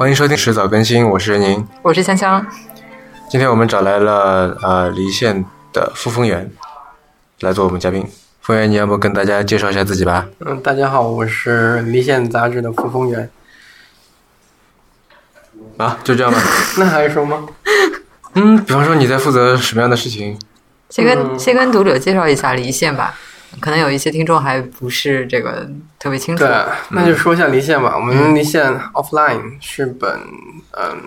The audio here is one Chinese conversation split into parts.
欢迎收听迟早更新，我是任宁，我是香香。今天我们找来了呃离线的傅峰源来做我们嘉宾。峰源，你要不跟大家介绍一下自己吧？嗯，大家好，我是离线杂志的傅峰源。啊，就这样吧？那还用说吗？嗯，比方说你在负责什么样的事情？先跟先跟读者介绍一下离线吧，可能有一些听众还不是这个特别清楚。对，那就说一下离线吧。我们离线 offline 是本嗯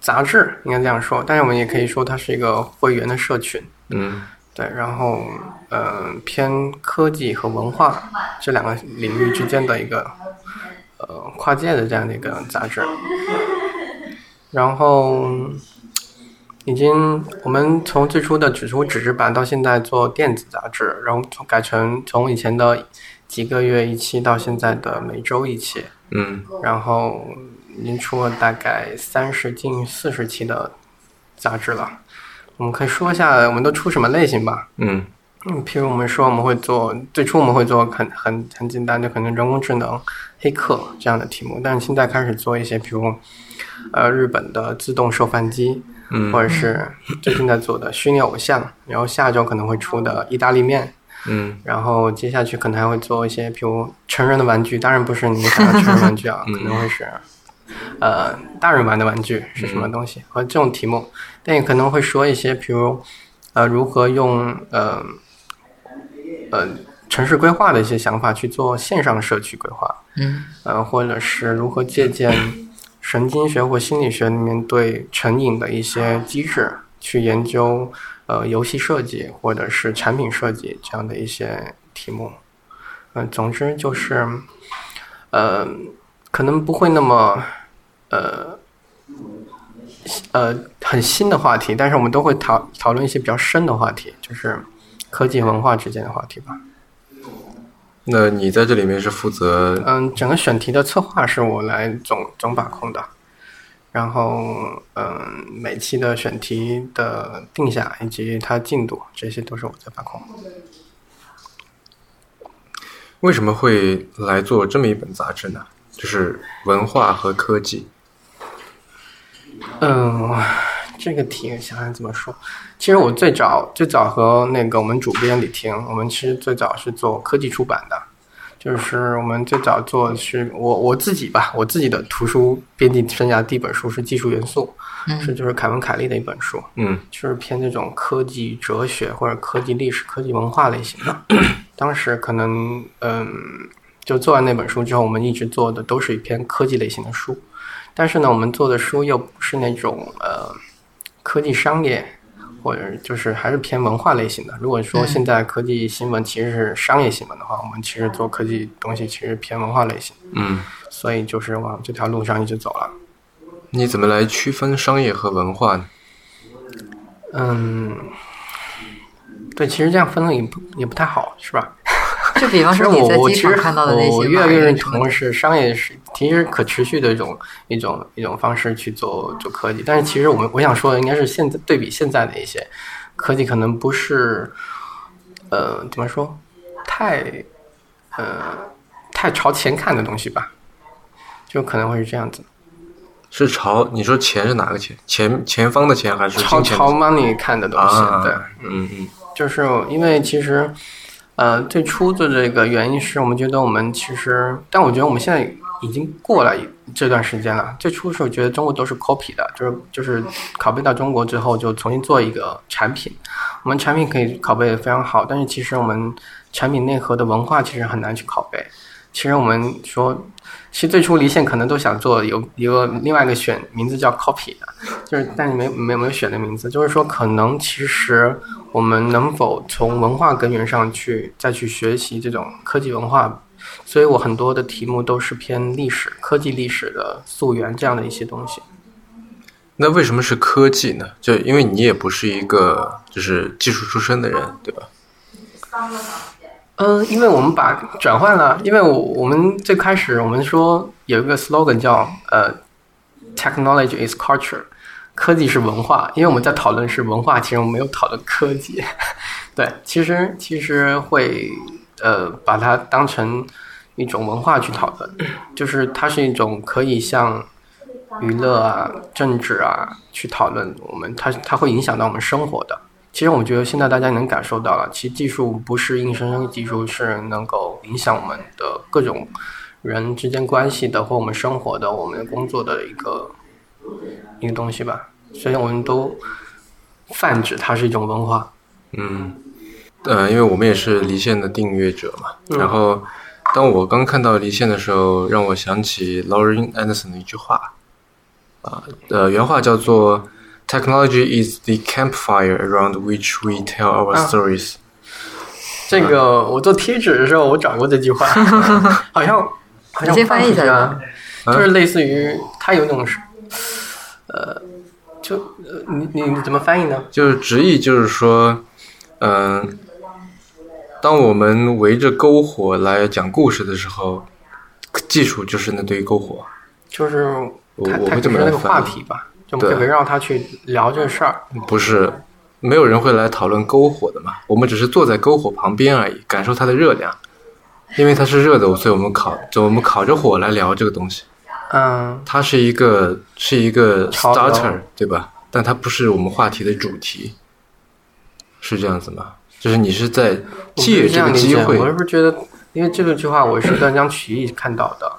杂志，应该这样说，但是我们也可以说它是一个会员的社群。嗯，对，然后嗯偏科技和文化这两个领域之间的一个呃跨界的这样的一个杂志，然后。已经，我们从最初的只出纸质版到现在做电子杂志，然后改成从以前的几个月一期到现在的每周一期，嗯，然后已经出了大概三十近四十期的杂志了。我们可以说一下我们都出什么类型吧。嗯嗯，譬如我们说我们会做最初我们会做很很很简单的可能人工智能、黑客这样的题目，但是现在开始做一些比如呃日本的自动售饭机。嗯，或者是最近在做的虚拟偶像，然后下周可能会出的意大利面，嗯，然后接下去可能还会做一些，比如成人的玩具，当然不是你想要成人玩具啊，可能会是，呃，大人玩的玩具是什么东西，和这种题目，但也可能会说一些，比如，呃，如何用呃，呃，城市规划的一些想法去做线上社区规划，嗯，呃，或者是如何借鉴。神经学或心理学里面对成瘾的一些机制去研究，呃，游戏设计或者是产品设计这样的一些题目，嗯，总之就是，呃，可能不会那么，呃，呃，很新的话题，但是我们都会讨讨论一些比较深的话题，就是科技文化之间的话题吧。那你在这里面是负责？嗯，整个选题的策划是我来总总把控的，然后嗯，每期的选题的定下以及它进度，这些都是我在把控。为什么会来做这么一本杂志呢？就是文化和科技。嗯。这个题想想怎么说？其实我最早最早和那个我们主编李婷，我们其实最早是做科技出版的，就是我们最早做的是我我自己吧，我自己的图书编辑生涯第一本书是《技术元素》，是就是凯文凯利的一本书，嗯，就是偏这种科技哲学或者科技历史、科技文化类型的。当时可能嗯，就做完那本书之后，我们一直做的都是一篇科技类型的书，但是呢，我们做的书又不是那种呃。科技商业，或者就是还是偏文化类型的。如果说现在科技新闻其实是商业新闻的话，我们其实做科技东西其实偏文化类型。嗯，所以就是往这条路上一直走了。你怎么来区分商业和文化呢？嗯，对，其实这样分了也不也不太好，是吧？就比方说你在机场看到的那些，我越来越认同是商业是其实可持续的一种一种一种方式去做做科技。但是其实我们我想说的应该是现在对比现在的一些科技，可能不是呃怎么说太呃太朝前看的东西吧，就可能会是这样子。是朝你说钱是哪个钱？前前方的钱还是朝朝 money 看的东西？对，嗯嗯，就是因为其实。呃，最初的这个原因是我们觉得我们其实，但我觉得我们现在已经过了这段时间了。最初的时候觉得中国都是 copy 的，就是就是拷贝到中国之后就重新做一个产品。我们产品可以拷贝的非常好，但是其实我们产品内核的文化其实很难去拷贝。其实我们说，其实最初离线可能都想做有一个另外一个选名字叫 copy 的，就是但是没没有没有选的名字，就是说可能其实我们能否从文化根源上去再去学习这种科技文化，所以我很多的题目都是偏历史、科技历史的溯源这样的一些东西。那为什么是科技呢？就因为你也不是一个就是技术出身的人，对吧？嗯，因为我们把转换了，因为我我们最开始我们说有一个 slogan 叫呃，technology is culture，科技是文化，因为我们在讨论是文化，其实我们没有讨论科技。对，其实其实会呃把它当成一种文化去讨论，就是它是一种可以像娱乐啊、政治啊去讨论，我们它它会影响到我们生活的。其实我觉得现在大家能感受到了，其实技术不是硬生生的技术，是能够影响我们的各种人之间关系的，或我们生活的、我们工作的一个一个东西吧。所以我们都泛指它是一种文化。嗯，呃，因为我们也是离线的订阅者嘛，嗯然后当我刚看到离线的时候，让我想起 Lauren Anderson 的一句话，啊，呃，原话叫做 “Technology is the campfire around which we tell our 啊 stories”。这个我做贴纸的时候，我找过这句话，好像好像你先翻译一下。啊。就是类似于它有一种是，呃，就呃你你你怎么翻译呢？就是直译就是说，嗯、当我们围着篝火来讲故事的时候，技术就是那堆篝火。就是它它我我会这只是那个么来翻译。话题吧，就我们可以对围绕它去聊这个事儿。不是，没有人会来讨论篝火的嘛。我们只是坐在篝火旁边而已，感受它的热量。因为它是热的，所以我们烤，就我们烤着火来聊这个东西。嗯，它是一个是一个 starter，对吧？但它不是我们话题的主题，是这样子吗？就是你是在借这个机会，我是觉得，因为这个句话我是断章取义看到的，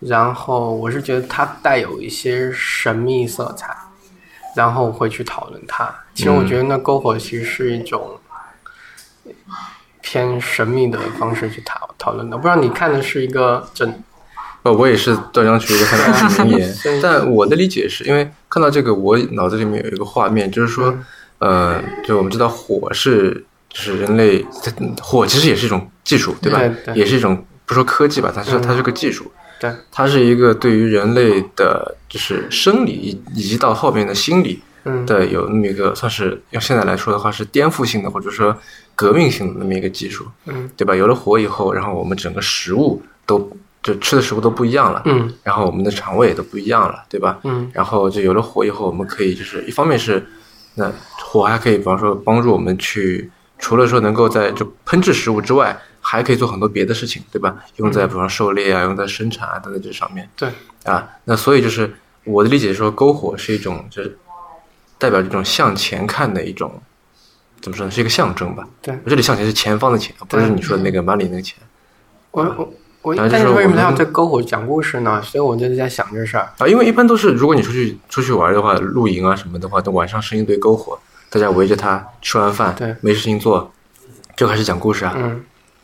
然后我是觉得它带有一些神秘色彩，然后会去讨论它。其实我觉得那篝火其实是一种偏神秘的方式去讨讨论的。我不知道你看的是一个整，呃，我也是断章取义的看到是名言 对，但我的理解是因为看到这个，我脑子里面有一个画面，就是说，呃，就我们知道火是就是人类火其实也是一种技术，对吧？对对也是一种不说科技吧，它是、嗯它是个技术，对，它是一个对于人类的就是生理以以及到后面的心理嗯，的有那么一个算是用现在来说的话是颠覆性的或者说革命性的那么一个技术，嗯对吧？有了火以后，然后我们整个食物都就吃的食物都不一样了，嗯然后我们的肠胃也都不一样了，对吧？嗯然后就有了火以后，我们可以就是一方面是，那火还可以，比方说帮助我们去，除了说能够在就烹制食物之外，还可以做很多别的事情，对吧？用在比方说狩猎啊，用在生产啊等等这上面对，啊。那所以就是我的理解说，篝火是一种就是代表这种向前看的一种，怎么说呢？是一个象征吧。对我这里向前是前方的前，不是你说的那个 money 那个钱。我我我，但是为什么要说我们对篝火讲故事呢？所以我就在想这事儿。啊，因为一般都是如果你出去出去玩的话，露营啊什么的话，等晚上生一堆篝火，大家围着它吃完饭，对没事情做，就开始讲故事啊，嗯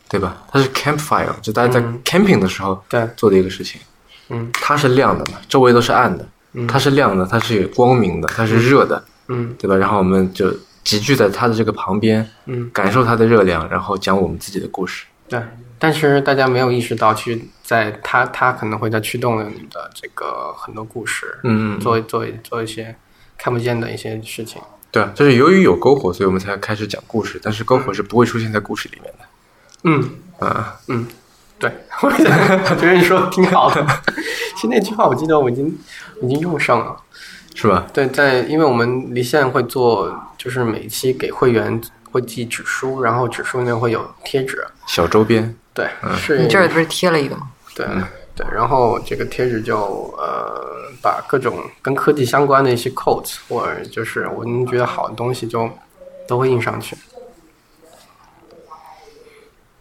对吧？它是 campfire，就大家在嗯 camping 的时候对做的一个事情。嗯它是亮的嘛，周围都是暗的，嗯它是亮的，它是有光明的，它是热的，嗯对吧？然后我们就集聚在它的这个旁边，嗯，感受它的热量，然后讲我们自己的故事。对。但是大家没有意识到，去在它它可能会在驱动了你的这个很多故事，嗯，做做做一些看不见的一些事情。对啊，就是由于有篝火，所以我们才开始讲故事，但是篝火是不会出现在故事里面的。嗯啊，嗯，对，我觉得我觉得你说的挺好的。其实那句话我记得我已经已经用上了。是吧？对，在因为我们离线会做，就是每一期给会员会寄纸书，然后纸书里面会有贴纸。小周边，对，是你这儿不是贴了一个吗？对对，然后这个贴纸就呃把各种跟科技相关的一些 quotes 或者就是我们觉得好的东西就都会印上去。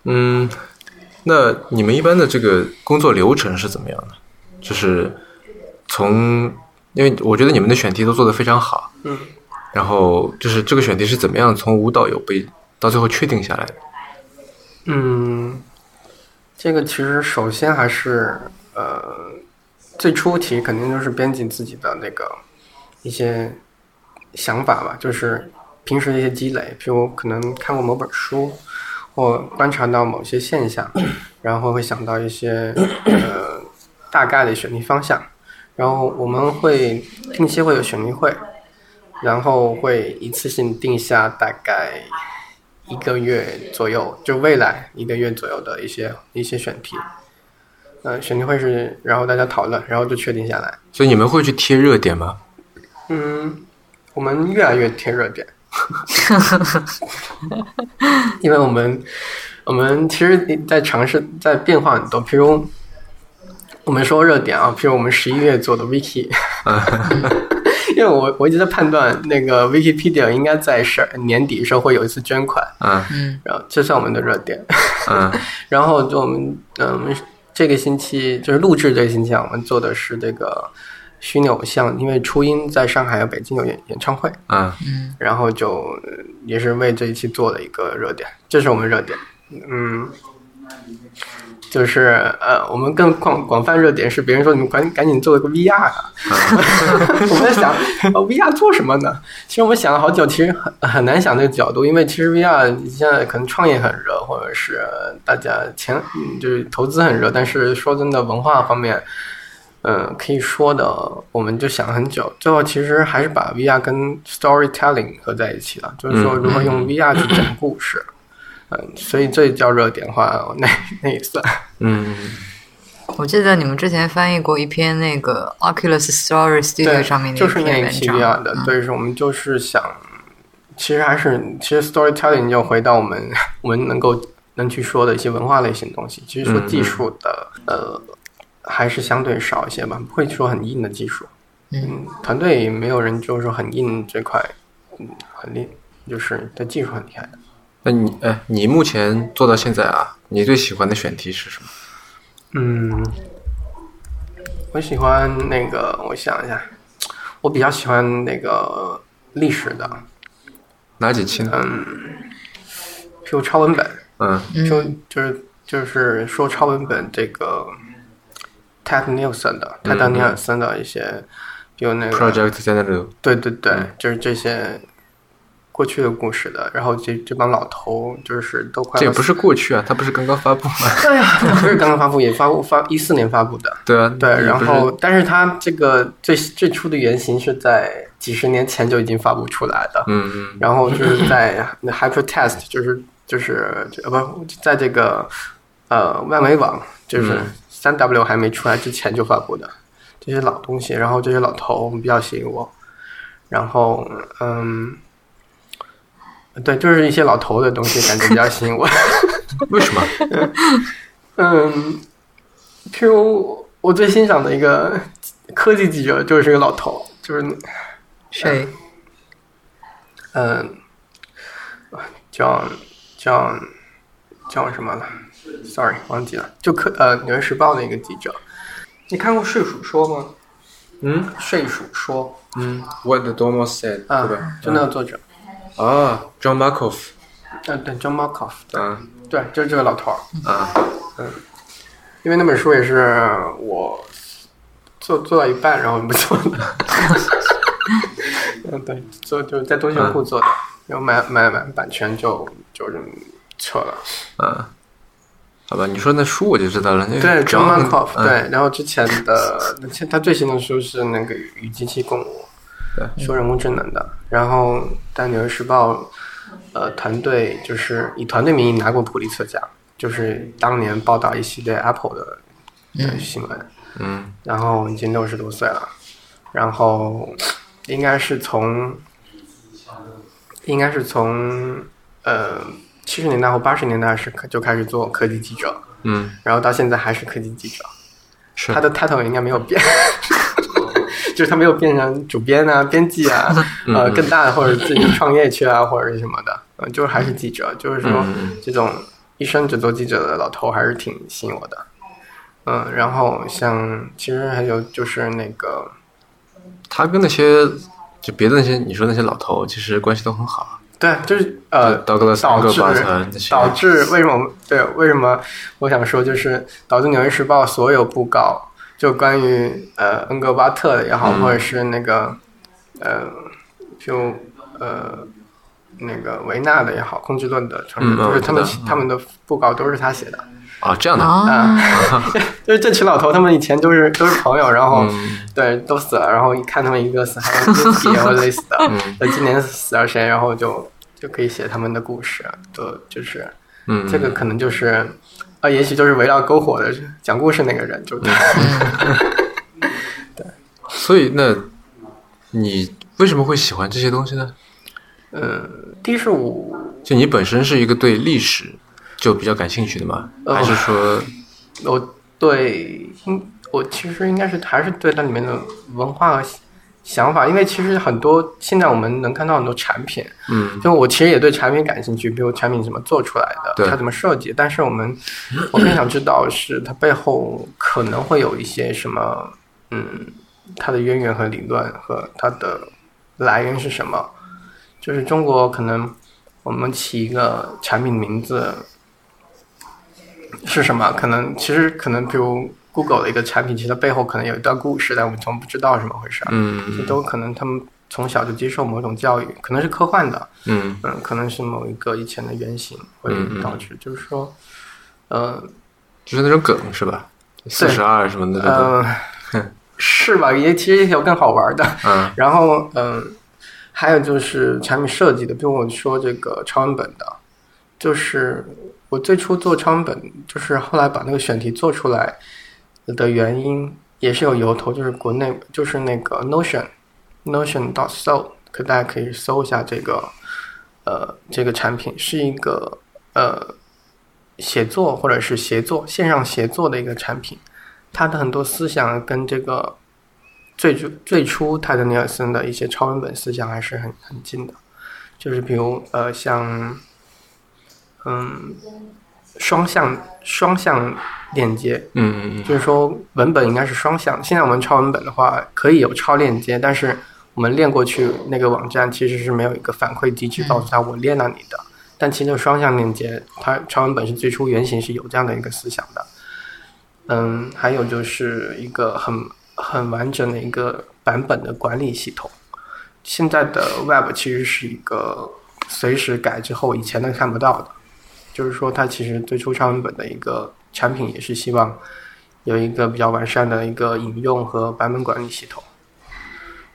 嗯，那你们一般的这个工作流程是怎么样的？就是从，因为我觉得你们的选题都做得非常好，嗯，然后就是这个选题是怎么样从无到有被到最后确定下来的？嗯，这个其实首先还是呃，最初题肯定就是编辑自己的那个一些想法吧，就是平时的一些积累，比如可能看过某本书，或观察到某些现象，然后会想到一些呃大概的选题方向，然后我们会定期会有选题会，然后会一次性定下大概。一个月左右，就未来一个月左右的一些一些选题，呃，选题会是，然后大家讨论，然后就确定下来。所以你们会去贴热点吗？嗯，我们越来越贴热点，因为我们我们其实在尝试在变化很多，譬如我们说热点啊，譬如我们十一月做的 Wiki，因为我我一直在判断那个 Wikipedia 应该在十二年底的时候会有一次捐款，嗯嗯然后这算我们的热点。嗯然后就我们嗯，这个星期就是录制这个星期啊，我们做的是这个虚拟偶像，因为初音在上海和北京有演演唱会，嗯嗯然后就呃也是为这一期做了一个热点，这是我们热点，嗯。就是呃，我们更广广泛热点是别人说你们赶赶紧做一个 VR 啊，我们在想、呃、VR 做什么呢？其实我们想了好久，其实很很难想这个角度，因为其实 VR 现在可能创业很热，或者是大家钱嗯就是投资很热，但是说真的，文化方面，嗯、可以说的，我们就想了很久，最后其实还是把 VR 跟 storytelling 合在一起了，就是说如何用 VR 去讲故事。嗯，所以这叫热点化，那那也算。嗯我记得你们之前翻译过一篇那个 Oculus Story Studio 对，上面的就是那篇一期 VR 的，对，是我们就是想，其实还是其实 storytelling 就回到我们 我们能够能去说的一些文化类型东西。其实说嗯技术的，呃，还是相对少一些吧，不会说很硬的技术。嗯，团队没有人就是说很硬这块，嗯，很厉，就是对技术很厉害的。那你哎，你目前做到现在啊，你最喜欢的选题是什么？嗯，我喜欢那个，我想一下，我比较喜欢那个历史的，哪几期呢？嗯，就超文本。嗯就就是就是说超文本这个 Ted Nielsen 的泰德尼尔森的一些，有那个，Project。对对对，就是这些过去的故事的，然后这这帮老头就是都快这也不是过去啊，他不是刚刚发布吗？对呀，不是刚刚发布，也发布发一四年发布的，对啊，对，然后但是他这个最最初的原型是在几十年前就已经发布出来的，嗯嗯 然后就是在 Hypertest，就是就是呃不，在这个呃万维网，就是嗯三 W 还没出来之前就发布的这些老东西，然后这些老头比较吸引我，然后嗯，对，就是一些老头的东西，感觉比较 吸引我。为什么？嗯，譬如我最欣赏的一个科技记者就是一个老头，就是谁？嗯，叫叫叫什么了？Sorry，忘记了。就科呃《纽约时报》的一个记者。你看过《睡鼠说》吗？嗯《睡鼠说嗯，What the Domo said，》啊对吧？，就那个作者。啊，John Markov。嗯，对，John Markoff，对，嗯对，就是这个老头儿。啊因为那本书也是我做做到一半，然后不做了。嗯，对，做就是在东西库做的，然后买买买版权就就是撤了。啊，好吧，你说那书我就知道了。那个对，John John Markoff，、嗯对，然后之前的他最新的书是那个《与机器共舞》，对，说人工智能的。然后在《纽约时报》，呃，团队就是以团队名义拿过普利策奖，就是当年报道一系列 Apple 的的新闻。嗯然后已经六十多岁了，然后应该是从，应该是从呃七十年代或八十年代是就开始做科技记者，嗯，然后到现在还是科技记者，是他的 title 应该没有变，就是他没有变成主编啊、编辑啊，呃，更大的或者自己创业去啊，或者是什么的，呃，就是还是记者，就是说嗯这种一生只做记者的老头还是挺吸引我的。嗯，然后像其实还有就是那个，他跟那些就别的那些你说那些老头其实关系都很好。对，就是呃，导致导致为什么对为什么我想说就是导致《纽约时报》所有布告就关于呃恩格巴特的也好，嗯或者是那个呃就呃那个维纳的也好，控制论的创始人，嗯就是他们他们的布告都是他写的啊，这样的。啊，啊，就是这群老头他们以前都是都是朋友，然后。嗯对，都死了，然后一看他们一个死，还有一起或类似的，嗯那今年死了谁，然后就就可以写他们的故事，就就是嗯，这个可能就是，啊，也许就是围绕篝火的讲故事那个人，就 对所以那你为什么会喜欢这些东西呢？嗯，第一是我就你本身是一个对历史就比较感兴趣的吗？呃还是说，我对，应我其实应该是还是对它里面的文化和想法，因为其实很多现在我们能看到很多产品，嗯就我其实也对产品感兴趣，比如产品怎么做出来的，它怎么设计。但是我们我更想知道是它背后可能会有一些什么，嗯，它的渊源和理论和它的来源是什么。就是中国可能我们起一个产品名字是什么？可能其实可能比如 Google 的一个产品，其实它背后可能有一段故事，但我们从不知道是怎么回事。嗯这都可能他们从小就接受某种教育，可能是科幻的，嗯嗯，可能是某一个以前的原型会嗯嗯导致，就是说，呃就是那种梗是吧？四十二什么的这种，呃，是吧？也其实也有更好玩的。嗯然后，嗯、还有就是产品设计的，比如我说这个超文本的，就是我最初做超文本，就是后来把那个选题做出来的原因，也是有由头，就是国内就是那个 Notion Notion dot so，可大家可以搜一下这个呃这个产品是一个呃写作或者是协作线上协作的一个产品，它的很多思想跟这个最初最初泰德尼尔森的一些超文本思想还是很很近的，就是比如呃像嗯双向双向链接，嗯嗯就是说文本应该是双向。现在我们抄文本的话，可以有超链接，但是我们链过去那个网站其实是没有一个反馈机制告诉他我链到你的。但其实双向链接，它超文本是最初原型是有这样的一个思想的。嗯，还有就是一个很很完整的一个版本的管理系统。现在的 Web 其实是一个随时改之后以前的看不到的，就是说它其实最初超文本的一个产品也是希望有一个比较完善的一个引用和版本管理系统，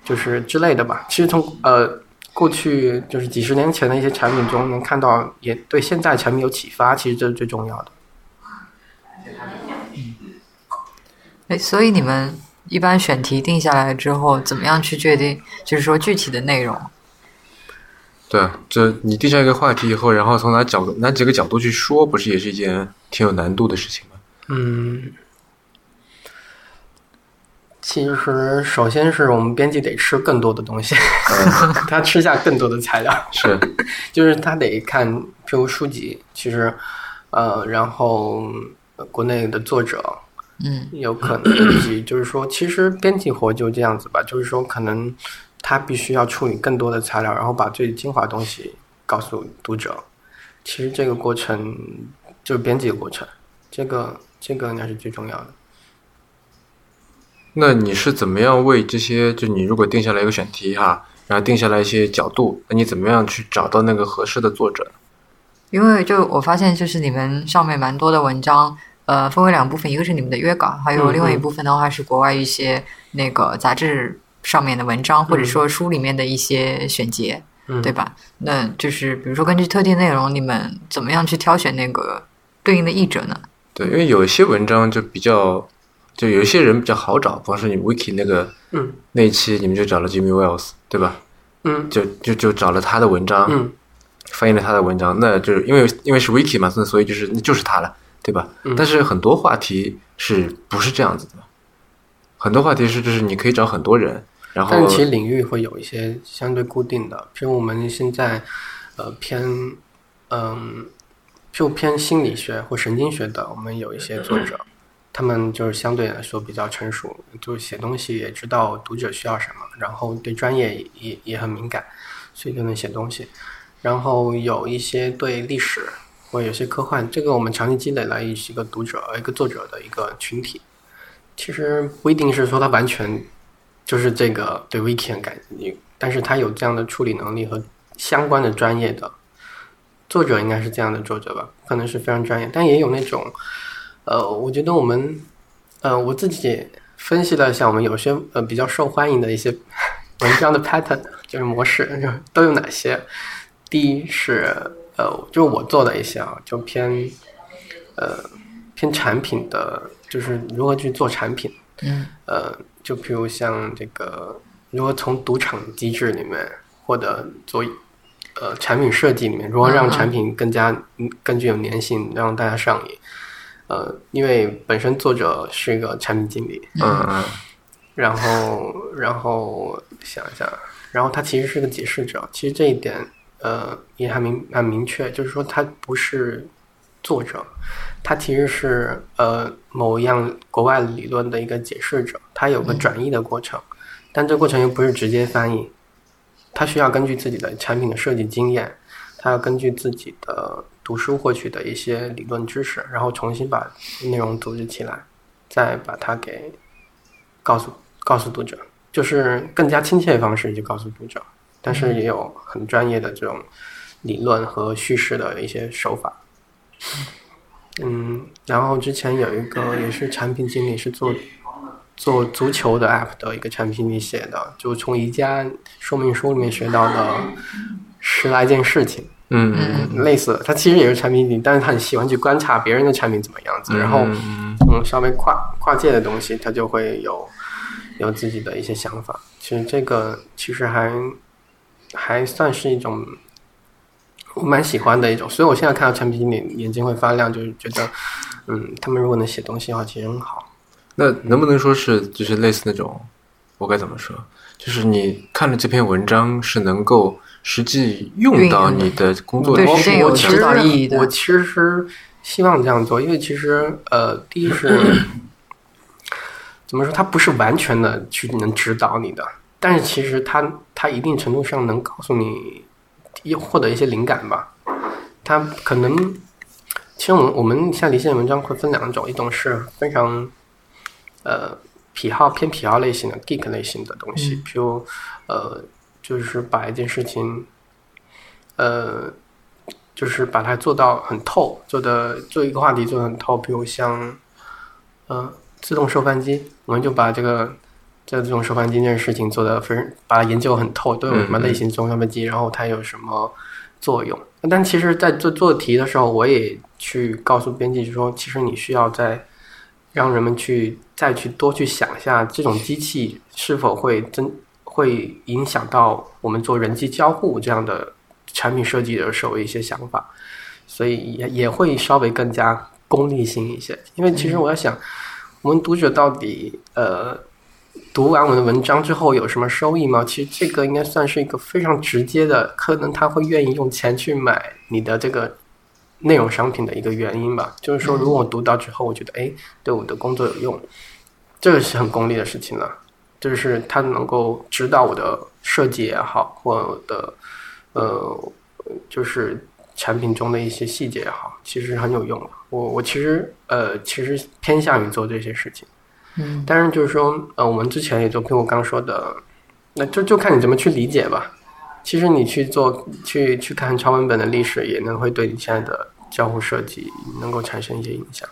就是之类的吧。其实从呃过去就是几十年前的一些产品中能看到，也对现在产品有启发，其实这是最重要的。哎，所以你们一般选题定下来之后，怎么样去决定？就是说具体的内容。对啊，这你定下一个话题以后，然后从哪角哪几个角度去说，不是也是一件挺有难度的事情吗？嗯，其实首先是我们编辑得吃更多的东西，他吃下更多的材料。是，就是他得看，譬如书籍，其实，呃，然后呃国内的作者嗯有可能以及就是说，其实编辑活就这样子吧，就是说可能他必须要处理更多的材料，然后把最精华的东西告诉读者。其实这个过程就是编辑的过程，这个这个应该是最重要的。那你是怎么样为这些？就你如果定下来一个选题哈，然后定下来一些角度，那你怎么样去找到那个合适的作者？因为就我发现，就是你们上面蛮多的文章，呃，分为两部分，一个是你们的约稿，还有嗯另外一部分的话是国外一些那个杂志上面的文章，或者说书里面的一些选节，嗯，对吧？那就是比如说根据特定内容，你们怎么样去挑选那个对应的译者呢？对，因为有一些文章就比较，就有一些人比较好找，比方说你 Wiki 那个嗯那一期，你们就找了 Jimmy Wells，对吧？嗯就就就找了他的文章，嗯翻译了他的文章，那就是因为因为是 Wiki 嘛，所以所以就是那就是他了，对吧？嗯但是很多话题是不是这样子的？很多话题是就是你可以找很多人，然后但其实领域会有一些相对固定的，比如我们现在呃偏嗯，就偏心理学或神经学的，我们有一些作者，他们就是相对来说比较成熟，就是写东西也知道读者需要什么，然后对专业也也很敏感，所以就能写东西。然后有一些对历史或有些科幻，这个我们长期积累了一个读者、一个作者的一个群体。其实不一定是说他完全就是这个对 wiki 很感兴趣，但是他有这样的处理能力和相关的专业的作者，应该是这样的作者吧，可能是非常专业，但也有那种，呃，我觉得我们，呃，我自己分析了一下，我们有些呃比较受欢迎的一些文章的 pattern，就是模式就都有哪些。第一是呃，就是我做的一些啊，就偏呃偏产品的，就是如何去做产品。嗯。呃，就譬如像这个，如何从赌场机制里面，或者做呃产品设计里面，如何让产品更加嗯更具有粘性，让大家上瘾。呃，因为本身作者是一个产品经理，嗯嗯。然后然后想一下，然后他其实是个解释者，其实这一点呃也还明很明确，就是说他不是作者，他其实是呃某一样国外理论的一个解释者，他有个转译的过程，但这过程又不是直接翻译，他需要根据自己的产品的设计经验，他要根据自己的读书获取的一些理论知识，然后重新把内容组织起来，再把它给告诉告诉读者，就是更加亲切的方式去告诉读者，但是也有很专业的这种理论和叙事的一些手法。嗯，然后之前有一个也是产品经理是做做足球的 app 的一个产品经理写的，就从宜家说明书里面学到的十来件事情。嗯嗯类似的，他其实也是产品经理，但是他很喜欢去观察别人的产品怎么样子，然后嗯嗯，稍微跨跨界的东西，他就会有有自己的一些想法。其实这个其实还还算是一种我蛮喜欢的一种，所以我现在看到产品经理眼睛会发亮，就是觉得嗯，他们如果能写东西的话，其实很好。那能不能说是就是类似那种，我该怎么说？就是你看了这篇文章是能够实际用到你的工作里对实践有我其实指导意义的我其实是希望这样做，因为其实呃，第一是 怎么说，它不是完全的去能指导你的，但是其实它它一定程度上能告诉你一获得一些灵感吧。它可能其实我们我们像离线文章会分两种，一种是非常呃癖好偏癖好类型的 geek 类型的东西，比如呃就是把一件事情呃就是把它做到很透，做的做一个话题做的很透，比如像呃自动售饭机，我们就把这个这种收盘机这件事情做的非常把它研究很透，都有什么类型自动收饭机，然后它有什么作用。但其实，在做做题的时候，我也去告诉编辑说，其实你需要在让人们去再去多去想一下，这种机器是否会真会影响到我们做人机交互这样的产品设计的时候一些想法，所以也也会稍微更加功利性一些。因为其实我在想，我们读者到底呃读完我的文章之后有什么收益吗？其实这个应该算是一个非常直接的，可能他会愿意用钱去买你的这个内容商品的一个原因吧。就是说，如果我读到之后，我觉得哎，对我的工作有用，这个是很功利的事情了。就是他能够指导我的设计也好，或我的呃，就是产品中的一些细节也好，其实很有用的。我我其实呃，其实偏向于做这些事情。嗯，当然就是说，呃，我们之前也就跟我刚说的，那就就看你怎么去理解吧。其实你去做去去看超文本的历史，也能会对你现在的交互设计能够产生一些影响。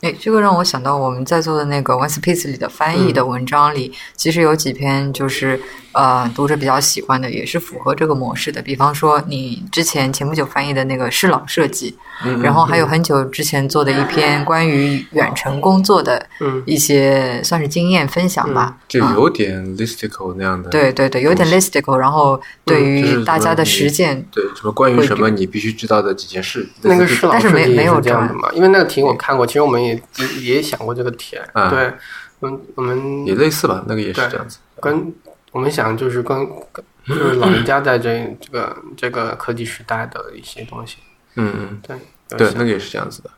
哎，这个让我想到我们在做的那个 One Piece 里的翻译的文章里，其实有几篇就是呃读者比较喜欢的，也是符合这个模式的。比方说你之前前不久翻译的那个适老设计，嗯然后还有很久之前做的一篇关于远程工作的嗯一些算是经验分享吧。就有点 listicle 那样的。对对对，有点 listicle，然后对于大家的实践，对，什么关于什么你必须知道的几件事。那个是但是没设计也没有是这样的嘛？因为那个题我看过，其实我们也也也想过这个题。啊对，嗯，我们也类似吧，那个也是这样子。跟我们想就是跟跟 就是老人家在这这个这个科技时代的一些东西。嗯嗯，对对，那个也是这样子的，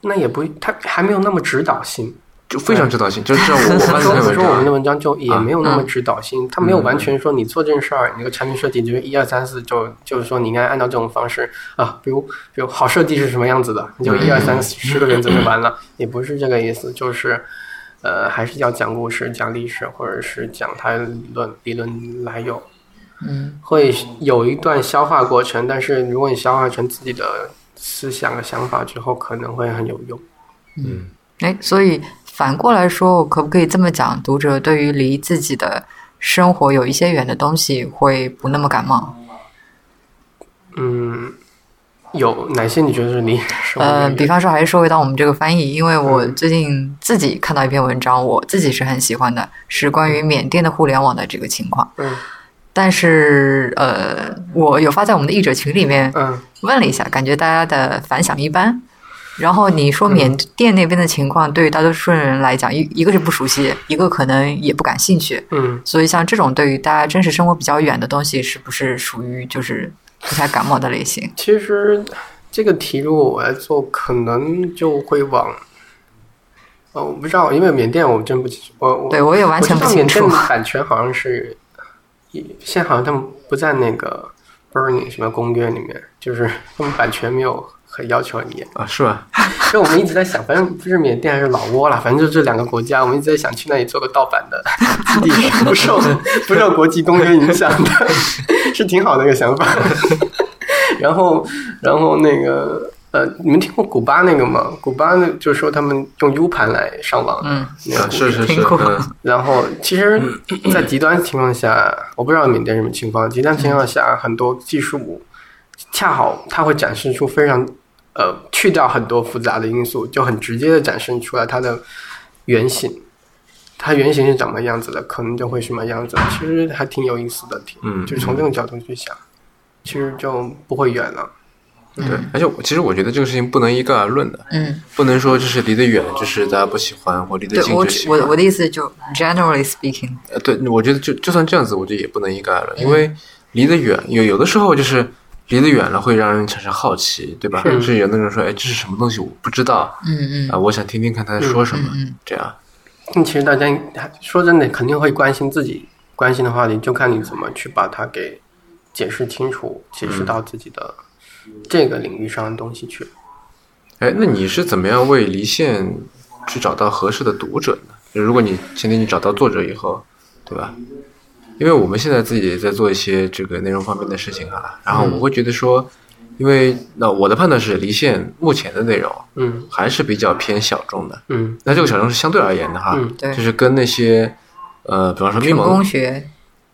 那也不，他还没有那么指导性。就非常指导性。就是我我翻 这篇文说说我们的，文章就也没有那么指导性，它没有完全说你做这件事儿，你这个产品设计就是一二三四，就就是说你应该按照这种方式啊，比如比如好设计是什么样子的，你就一二三四十个原则就完了，也不是这个意思，就是呃还是要讲故事、讲历史，或者是讲它理论理论来由，嗯。会有一段消化过程，但是如果你消化成自己的思想和想法之后，可能会很有用。嗯，哎，所以反过来说，我可不可以这么讲？读者对于离自己的生活有一些远的东西，会不那么感冒。嗯，有哪些你觉得是离呃，比方说，还是说回到我们这个翻译，因为我嗯最近自己看到一篇文章，我自己是很喜欢的，是关于缅甸的互联网的这个情况。嗯但是，呃，我有发在我们的译者群里面嗯问了一下，感觉大家的反响一般。然后你说缅甸那边的情况，对于大多数人来讲，一一个是不熟悉，一个可能也不感兴趣。嗯，所以像这种对于大家真实生活比较远的东西，是不是属于就是不太感冒的类型？其实这个题如果我来做，可能就会往。哦，我不知道，因为缅甸我真不清楚。我我对我也完全不清楚。版权好像是，现在好像他们不在那个 Burning 什么公约里面，就是他们版权没有很要求你。啊，是吧？就我们一直在想，反正不是缅甸还是老挝啦，反正就这两个国家，我们一直在想去那里做个盗版的基地，是不受不受国际公约影响的，是挺好的一个想法。然后，然后那个呃，你们听过古巴那个吗？古巴那就是说他们用 U 盘来上网，嗯，是是是，嗯，然后，其实，在极端情况下，我不知道缅甸什么情况。极端情况下，很多技术恰好它会展示出非常呃，去掉很多复杂的因素，就很直接的展示出来它的原型。它原型是长什么样子的，可能就会什么样子。其实还挺有意思的，挺嗯就是从这种角度去想，其实就不会远了。对，而且我其实我觉得这个事情不能一概而论的，嗯，不能说就是离得远就是大家不喜欢，或离得近就喜欢。我我的意思就 generally speaking，呃，对，我觉得就就算这样子，我觉得也不能一概而论，因为离得远，有有的时候就是离得远了会让人产生好奇，对吧？甚至有那种说，哎，这是什么东西，我不知道嗯嗯啊，我想听听看他在说什么，嗯嗯这样。那其实大家说真的，肯定会关心自己关心的话题，就看你怎么去把它给解释清楚，解释到自己的这个领域上的东西去。哎，那你是怎么样为离线去找到合适的读者呢？就如果你前提你找到作者以后，对吧？因为我们现在自己也在做一些这个内容方面的事情啊，然后我会觉得说，因为那我的判断是离线目前的内容嗯。还是比较偏小众的，嗯。那这个小众是相对而言的哈，嗯对。就是跟那些呃，比方说咪成蒙学，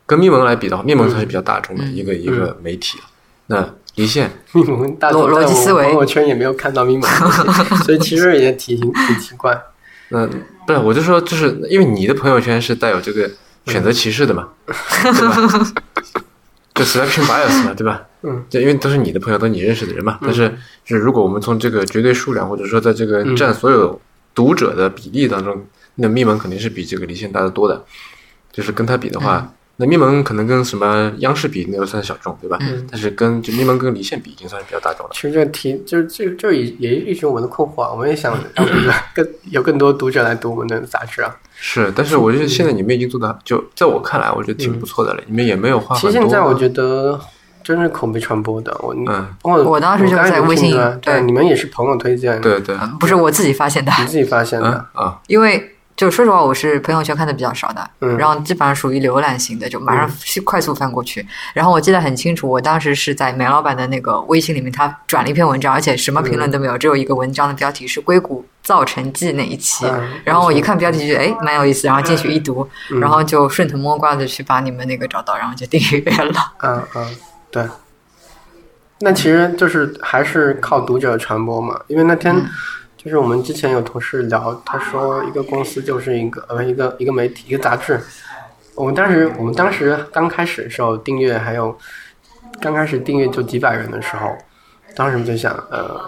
跟密蒙来比的话，密蒙嗯才是比较大众的一个、一个媒体。那离线，咪蒙大逻逻辑思维。朋友圈也没有看到密蒙 所以其实也挺挺奇怪。那不是我就说，就是因为你的朋友圈是带有这个选择歧视的嘛，对吧？就 selection bias 嘛，对吧？嗯，就因为都是你的朋友，都是你认识的人嘛。但是，就是如果我们从这个绝对数量，或者说在这个嗯占所有读者的比例当中，那密门肯定是比这个离线大得多的。就是跟他比的话，那密蒙可能跟什么央视比，那都算小众，对吧？嗯但是跟就密蒙跟离线比，已经算是比较大众了。其实这个题就是这这也也一直我们的困惑啊，我们也想让读者更有更多读者来读我们的杂志啊。是，但是我觉得现在你们已经做的，就在我看来，我觉得挺不错的了。你们也没有花其。实现在我觉得真是口碑传播的，我嗯，我我当时就在微信对对你们也是朋友推荐，对对，不是我自己发现的，你自己发现嗯的，啊，因为就说实话，我是朋友圈看的比较少的，嗯然后基本上属于浏览型的，就马上是快速翻过去。然后我记得很清楚，我当时是在梅老板的那个微信里面，他转了一篇文章，而且什么评论都没有，只有一个文章的标题是《硅谷造成记》那一期。嗯然后我一看标题就觉得哎蛮有意思，然后进去一读，嗯然后就顺藤摸瓜的去把你们那个找到，然后就订阅了。嗯嗯，对。那其实就是还是靠读者传播嘛，因为那天就是我们之前有同事聊，他说一个公司就是一个呃一个一个媒体一个杂志，我们当时我们当时刚开始的时候订阅还有刚开始订阅就几百人的时候，当时就想呃，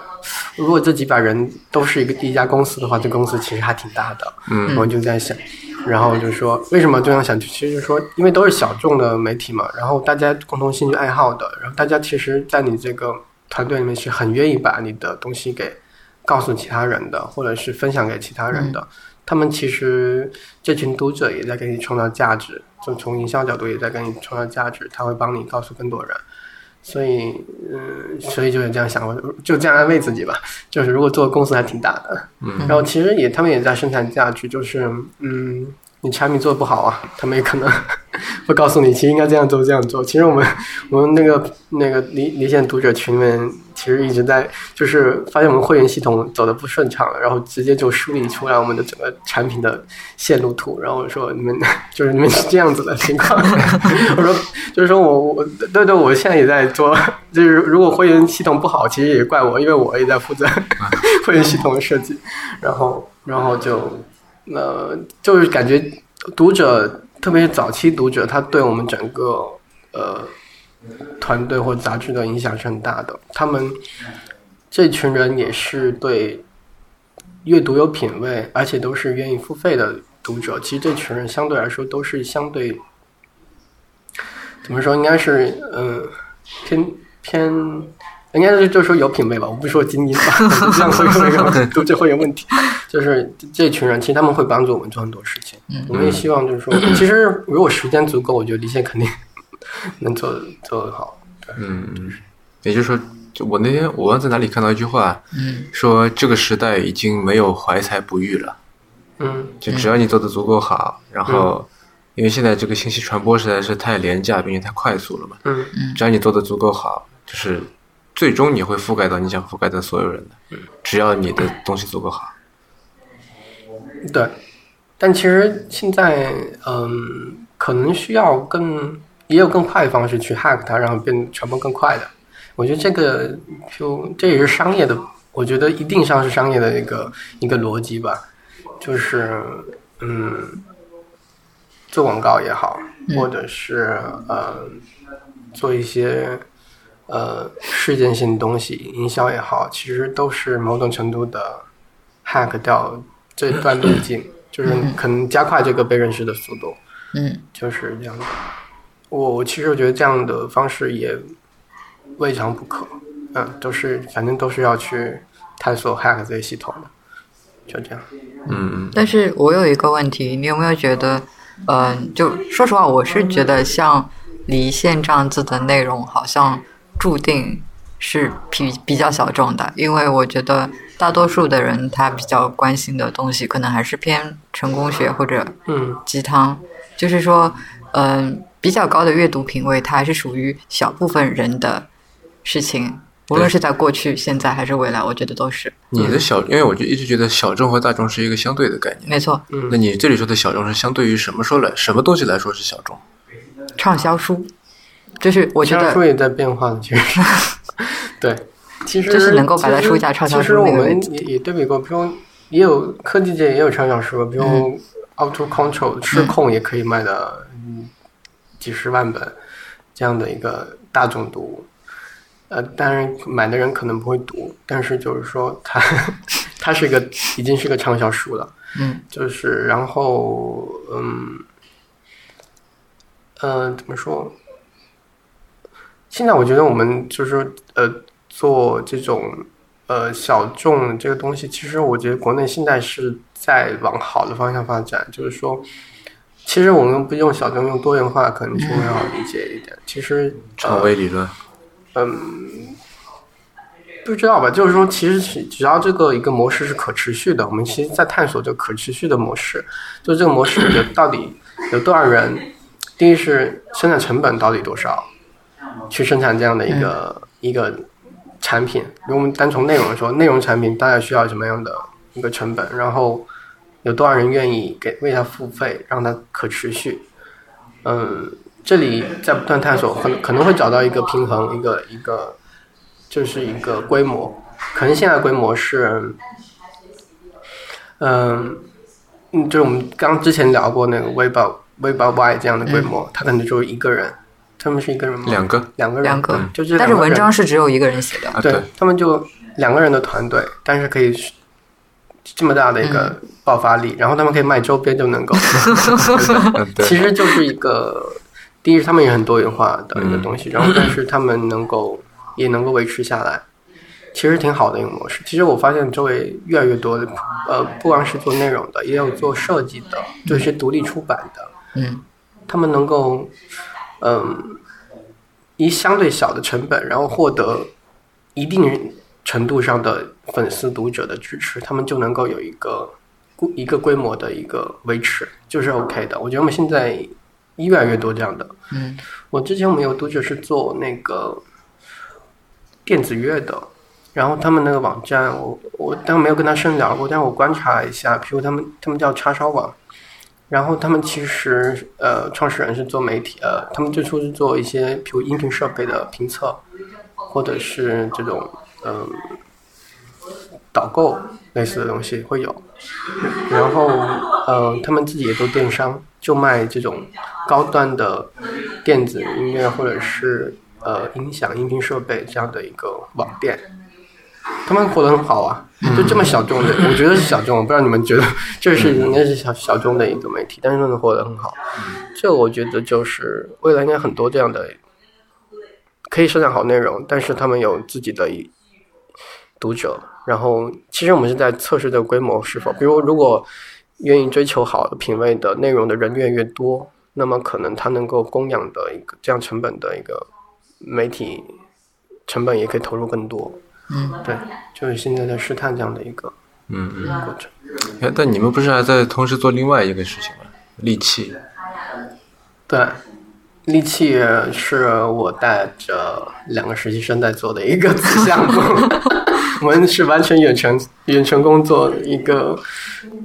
如果这几百人都是一个第一家公司的话，这公司其实还挺大的，嗯我就在想，然后就说为什么这样想？其实就是说，因为都是小众的媒体嘛，然后大家共同兴趣爱好的，然后大家其实，在你这个团队里面是很愿意把你的东西给告诉其他人的，或者是分享给其他人的。他们其实这群读者也在给你创造价值，就从营销角度也在给你创造价值，他会帮你告诉更多人。所以，嗯，所以就是这样想，我就这样安慰自己吧。就是如果做公司还挺大的，嗯然后其实也他们也在生产价值，就是嗯，你产品做的不好啊，他们也可能 会告诉你，其实应该这样做这样做。其实我们 我们那个那个离离线读者群里面，其实一直在就是发现我们会员系统走的不顺畅了，然后直接就梳理出来我们的整个产品的线路图，然后说你们 就是你们是这样子的情况。我说就是说我我对对，我现在也在做，就是如果会员系统不好，其实也怪我，因为我也在负责会员系统的设计，然后然后就呃就是感觉读者，特别是早期读者，他对我们整个呃团队或杂志的影响是很大的。他们这群人也是对阅读有品味，而且都是愿意付费的读者。其实这群人相对来说都是相对怎么说，应该是嗯偏偏，应该是就说有品味吧。我不说精英吧，这样会有那个 读者会有问题。就是这群人，其实他们会帮助我们做很多事情。嗯我们也希望就是说，其实如果时间足够，我觉得离线肯定能做做得好。嗯，嗯，也就是说，就我那天我忘在哪里看到一句话，嗯说这个时代已经没有怀才不遇了，嗯就只要你做的足够好，然后因为现在这个信息传播实在是太廉价并且太快速了嘛，嗯只要你做的足够好，就是最终你会覆盖到你想覆盖的所有人的，只要你的东西足够好。对，但其实现在，嗯，可能需要更也有更快的方式去 hack 它，然后变传播更快的。我觉得这个就这也是商业的，我觉得一定上是商业的一个一个逻辑吧，就是嗯，做广告也好，或者是呃做一些呃事件性的东西，营销也好，其实都是某种程度的 hack 掉这段路径，就是可能加快这个被认识的速度，嗯就是这样的。我我其实我觉得这样的方式也未尝不可，嗯，都是反正都是要去探索 hack 这些系统的，就这样。嗯但是我有一个问题，你有没有觉得，嗯、就说实话，我是觉得像离线这样子的内容，好像注定是比比较小众的，因为我觉得大多数的人他比较关心的东西，可能还是偏成功学或者嗯。鸡汤，就是说，嗯、比较高的阅读品味，它还是属于小部分人的事情，无论是在过去、现在还是未来，我觉得都是。你的小，因为我就一直觉得小众和大众是一个相对的概念。没错。那你这里说的小众是相对于什么说来，什么东西来说是小众？畅销书，就是我觉得书也在变化的，其实 对，其实就是能够摆在书架畅销书其实我们也也对比过，比如也有科技界也有畅销书，比如嗯 Auto Control 失控也可以卖的嗯几十万本这样的一个大众读物。呃，当然买的人可能不会读，但是就是说它 它是一个已经是个畅销书了。嗯就是然后嗯呃怎么说？现在我觉得我们就是呃做这种呃小众这个东西，其实我觉得国内现在是在往好的方向发展，就是说。其实我们不用小众，用多元化可能就会好理解一点。其实，长呃尾理论，嗯不知道吧？就是说，其实只只要这个一个模式是可持续的，我们其实在探索这个可持续的模式。就这个模式有到底有多少人？第一是生产成本到底多少，去生产这样的一个、一个产品。如果我们单从内容来说，内容产品大概需要什么样的一个成本？然后有多少人愿意给为它付费，让它可持续？嗯，这里在不断探索，可可能会找到一个平衡，一个一个。就是一个规模，可能现在规模是，嗯，嗯，就是我们刚之前聊过那个 Web Web Y 这样的规模，它可能就是一个人，他们是一个人吗？两个。两个人，两个。嗯就是但是文章是只有一个人写的。啊，对对，他们就两个人的团队，但是可以这么大的一个爆发力，然后他们可以卖周边就能够，其实就是一个，第一是他们也很多元化的一个东西，嗯。然后但是他们能够也能够维持下来，其实挺好的一个模式。其实我发现周围越来越多的，呃，不光是做内容的，也有做设计的，就是独立出版的，嗯。他们能够，嗯，以相对小的成本，然后获得一定程度上的粉丝读者的支持，他们就能够有一个规一个规模的一个维持，就是 OK 的。我觉得我们现在越来越多这样的。嗯我之前我们有读者是做那个电子乐的，然后他们那个网站，我我当然没有跟他深聊过，但是我观察了一下，比如他们他们叫叉烧网，然后他们其实呃创始人是做媒体，呃，他们最初是做一些比如音频设备的评测，或者是这种嗯、导购类似的东西会有，然后呃他们自己也做电商，就卖这种高端的电子音乐或者是呃音响、音频设备这样的一个网店。他们活得很好啊，就这么小众的，我觉得是小众，我不知道你们觉得 这是应该是小小众的一个媒体，但是他们活得很好，这我觉得就是未来应该很多这样的可以生产好内容，但是他们有自己的一读者，然后其实我们是在测试这个规模是否，比如如果愿意追求好的品味的内容的人越来越多，那么可能他能够供养的一个这样成本的一个媒体成本也可以投入更多。嗯，对，就是现在在试探这样的一个嗯嗯。过程。哎，但你们不是还在同时做另外一个事情吗？利器。对，利器是我带着两个实习生在做的一个子项目，我们是完全远程远程工作的一个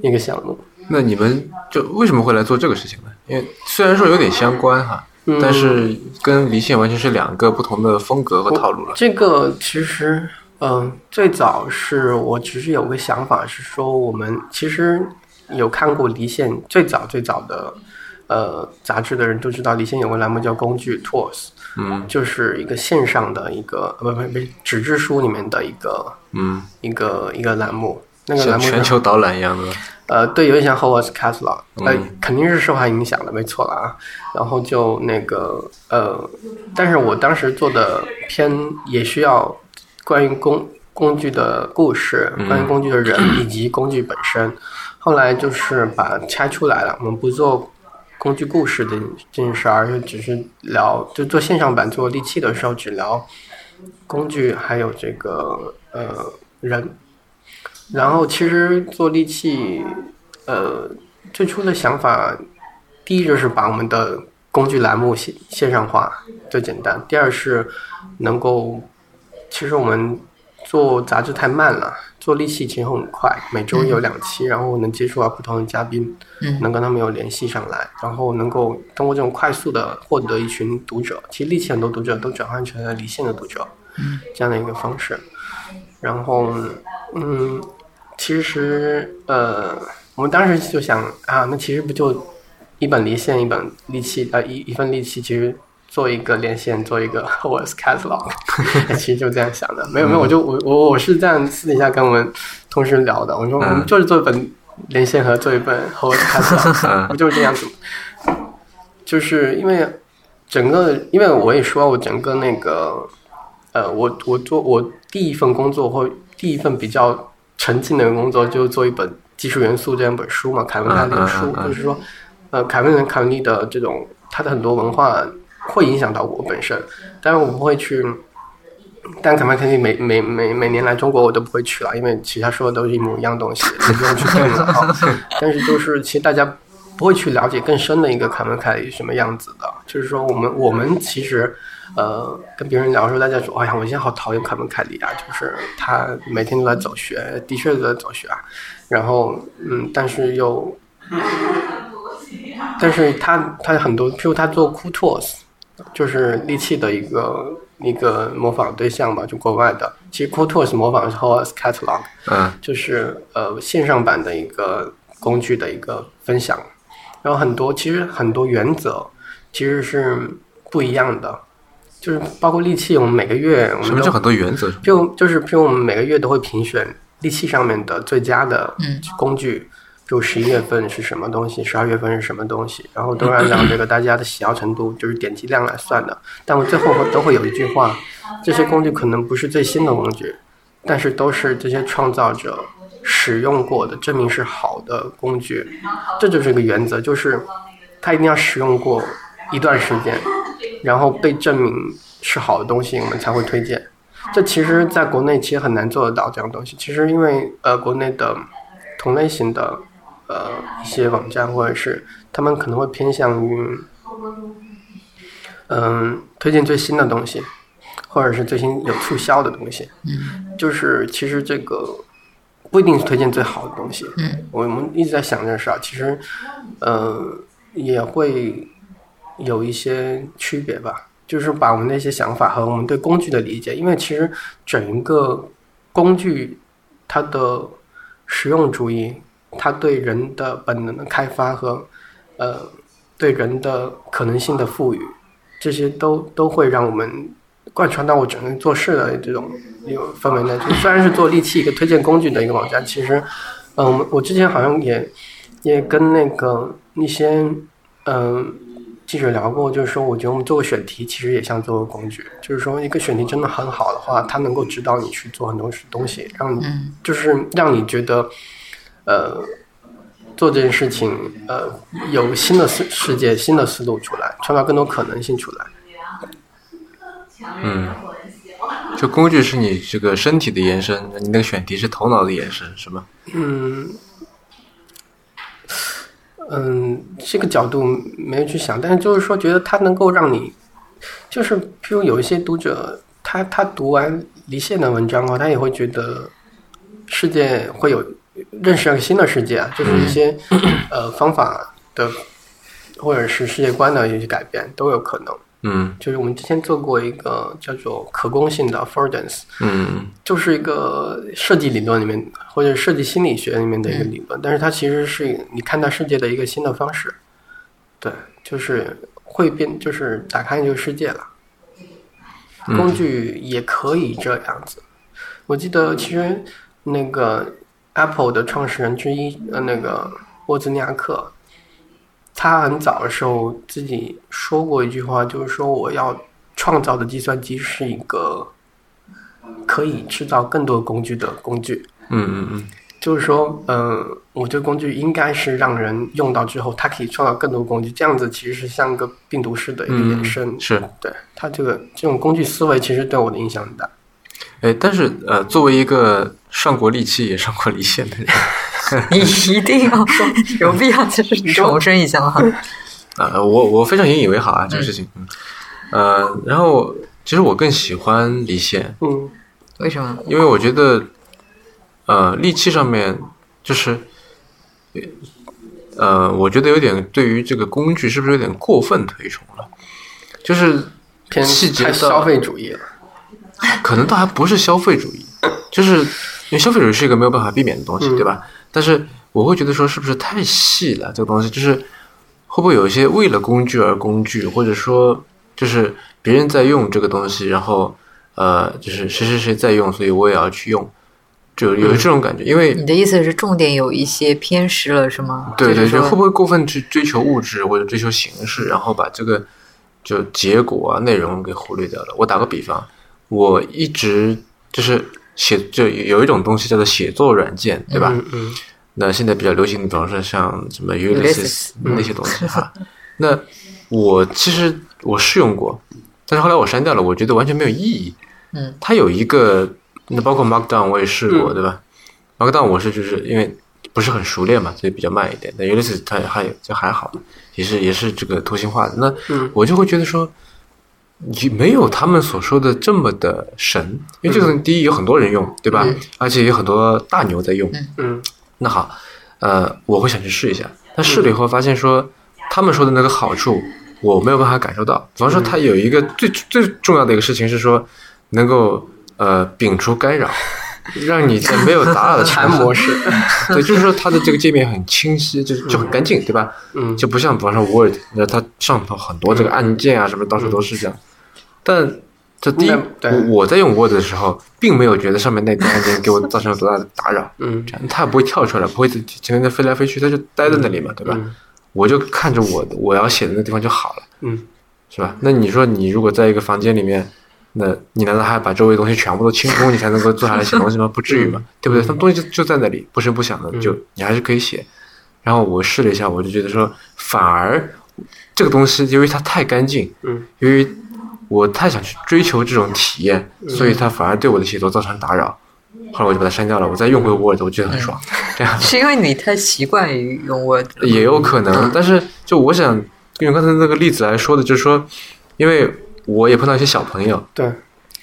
一个项目。那你们就为什么会来做这个事情呢？因为虽然说有点相关哈，嗯但是跟离线完全是两个不同的风格和套路了。这个其实，嗯、最早是我只是有个想法，是说我们其实有看过离线最早最早的呃杂志的人都知道，离线有个栏目叫工具 Tools，嗯就是一个线上的一个呃不不不纸质书里面的一个嗯，一个一个栏目。那个像栏目全球导览一样的。呃，对，有点像 Howard's Catalog，呃，嗯肯定是受它影响的，没错了啊。然后就那个呃，但是我当时做的片也需要关于工工具的故事，嗯关于工具的人以及工具本身。后来就是把拆出来了，我们不做工具故事的这件事儿，而是只是聊，就做线上版做利器的时候只聊工具，还有这个呃人。然后其实做利器，呃，最初的想法，第一就是把我们的工具栏目线线上化，最简单；第二是能够，其实我们做杂志太慢了，做利器其实很快，每周有两期，然后能接触到不同的嘉宾，嗯能跟他们有联系上来，然后能够通过这种快速的获得一群读者。其实利器很多读者都转换成了离线的读者，嗯，这样的一个方式。然后，嗯，其实呃，我们当时就想啊，那其实不就一本离线，一本利器，呃，一一份利器，其实做一个连线，做一个 Howard's Catalog，其实就这样想的。没有没有，我就我我我是这样私底下跟我们同事聊的，我说我们就是做一本连线和做一本 Howard's Catalog，不就是这样子。吗？就是因为整个，因为我也说我整个那个，呃，我我做我第一份工作或第一份比较沉浸的工作，就是做一本《技术元素》这样本书嘛，凯文凯利的书就是说，呃，凯文凯利的这种他的很多文化会影响到我本身，但是我不会去。但凯文凯利每每每每年来中国我都不会去了，因为其他说的都是一模一样东西，你不用去听了啊。但是就是其实大家不会去了解更深的一个凯文凯利什么样子的，就是说我们我们其实呃跟别人聊的时候，大家说哎呀，我现在好讨厌凯文凯利啊，就是他每天都在走穴，的确都在走穴啊。然后嗯，但是又，但是他他很多，譬如他做 Cool Tools，就是利器的一个一个模仿对象吧，就国外的。其实 Cool Tools 模仿的是 Catalog，嗯。就是呃线上版的一个工具的一个分享，然后很多其实很多原则其实是不一样的，就是包括利器，我们每个月我们都什么叫很多原则？就就是譬如我们每个月都会评选利器上面的最佳的嗯。工具，比就十一月份是什么东西，十二月份是什么东西，然后都按照这个大家的喜好程度，就是点击量来算的。但我最后都会有一句话：这些工具可能不是最新的工具，但是都是这些创造者使用过的，证明是好的工具。这就是一个原则，就是它一定要使用过一段时间，然后被证明是好的东西，我们才会推荐。这其实在国内其实很难做得到这样东西。其实因为呃国内的同类型的呃一些网站或者是他们可能会偏向于嗯、推荐最新的东西，或者是最新有促销的东西。嗯就是其实这个不一定是推荐最好的东西。嗯我们一直在想这事儿，其实呃也会有一些区别吧。就是把我们那些想法和我们对工具的理解，因为其实整一个工具它的实用主义，它对人的本能的开发和呃对人的可能性的赋予，这些都都会让我们贯穿到我整个做事的这种一个氛围内。就虽然是做利器一个推荐工具的一个网站，其实，嗯，我之前好像也也跟那个一些嗯记者聊过，就是说，我觉得我们做个选题其实也像做个工具，就是说一个选题真的很好的话，它能够指导你去做很多东西，让你嗯就是让你觉得呃。做这件事情，呃，有新的世世界、新的思路出来，创造更多可能性出来。嗯，就工具是你这个身体的延伸，你那个选题是头脑的延伸，是吗？嗯，嗯，这个角度没有去想，但是就是说，觉得它能够让你，就是譬如有一些读者，他他读完离线的文章后，他也会觉得世界会有认识一个新的世界啊，就是一些、呃方法的或者是世界观的一些改变都有可能。嗯就是我们之前做过一个叫做可攻性的 affordance，嗯就是一个设计理论里面或者设计心理学里面的一个理论，但是它其实是你看待世界的一个新的方式。对，就是会变，就是打开这个世界了。工具也可以这样子。我记得其实那个 Apple 的创始人之一，呃，那个沃兹尼亚克，他很早的时候自己说过一句话，就是说我要创造的计算机是一个可以制造更多工具的工具。嗯嗯嗯就是说，嗯、我这个工具应该是让人用到之后，它可以创造更多工具，这样子其实是像个病毒式的一个嗯衍生。是。对他这个这种工具思维，其实对我的影响很大。哎，但是呃，作为一个上过利器也上过离线的人，你一定要说，有必要就是重申一下哈？啊，我我非常引以为豪啊，这个事情。嗯，呃，然后其实我更喜欢离线，嗯为什么？因为我觉得，呃，利器上面就是，呃，我觉得有点对于这个工具是不是有点过分推崇了？就是偏细节消费主义了。可能倒还不是消费主义，就是因为消费主义是一个没有办法避免的东西，嗯对吧？但是我会觉得说，是不是太细了？这个东西就是会不会有一些为了工具而工具，或者说就是别人在用这个东西，然后呃，就是谁谁谁在用，所以我也要去用，就有这种感觉。因为你的意思是重点有一些偏失了，是吗？对对，就是说就会不会过分去追求物质或者追求形式，然后把这个就结果啊内容给忽略掉了？我打个比方，我一直就是写，就有一种东西叫做写作软件，对吧？嗯嗯那现在比较流行的，比方说像什么 Ulysses 那些东西哈。那我其实我试用过，但是后来我删掉了，我觉得完全没有意义。嗯，它有一个，那包括 Markdown 我也试过，嗯对吧？Markdown 我是就是因为不是很熟练嘛，所以比较慢一点。那 Ulysses 它还就还好，也是也是这个图形化的。那嗯我就会觉得说，也没有他们所说的这么的神，因为这个东西第一有很多人用，对吧？嗯而且有很多大牛在用。嗯那好，呃，我会想去试一下。但试了以后发现说，他们说的那个好处我没有办法感受到。比方说，它有一个最最重要的一个事情是说，能够呃摒除干扰，让你在没有打扰的情况下模式。对，就是说它的这个界面很清晰，就就很干净，对吧？嗯就不像比方说 Word，那它上头很多这个按键啊什么到处都是这样。但这第一我我在用 Word 的时候，并没有觉得上面那个按键给我造成了多大的打扰。嗯这样它也不会跳出来，不会天天在飞来飞去，它就待在那里嘛，对吧？嗯我就看着我我要写的那地方就好了，嗯是吧？那你说你如果在一个房间里面，那你难道还要把周围的东西全部都清空，你才能够坐下来写东西吗？不至于吧，对不对？他们东西就就在那里，不声不响的，就你还是可以写。然后我试了一下，我就觉得说，反而这个东西，由于它太干净，嗯，由于我太想去追求这种体验，所以它反而对我的写作造成打扰。后来我就把它删掉了，我再用回 Word，我觉得很爽。这样 是因为你太习惯于用 Word，也有可能，但是就我想用刚才那个例子来说的，就是说，因为我也碰到一些小朋友，对，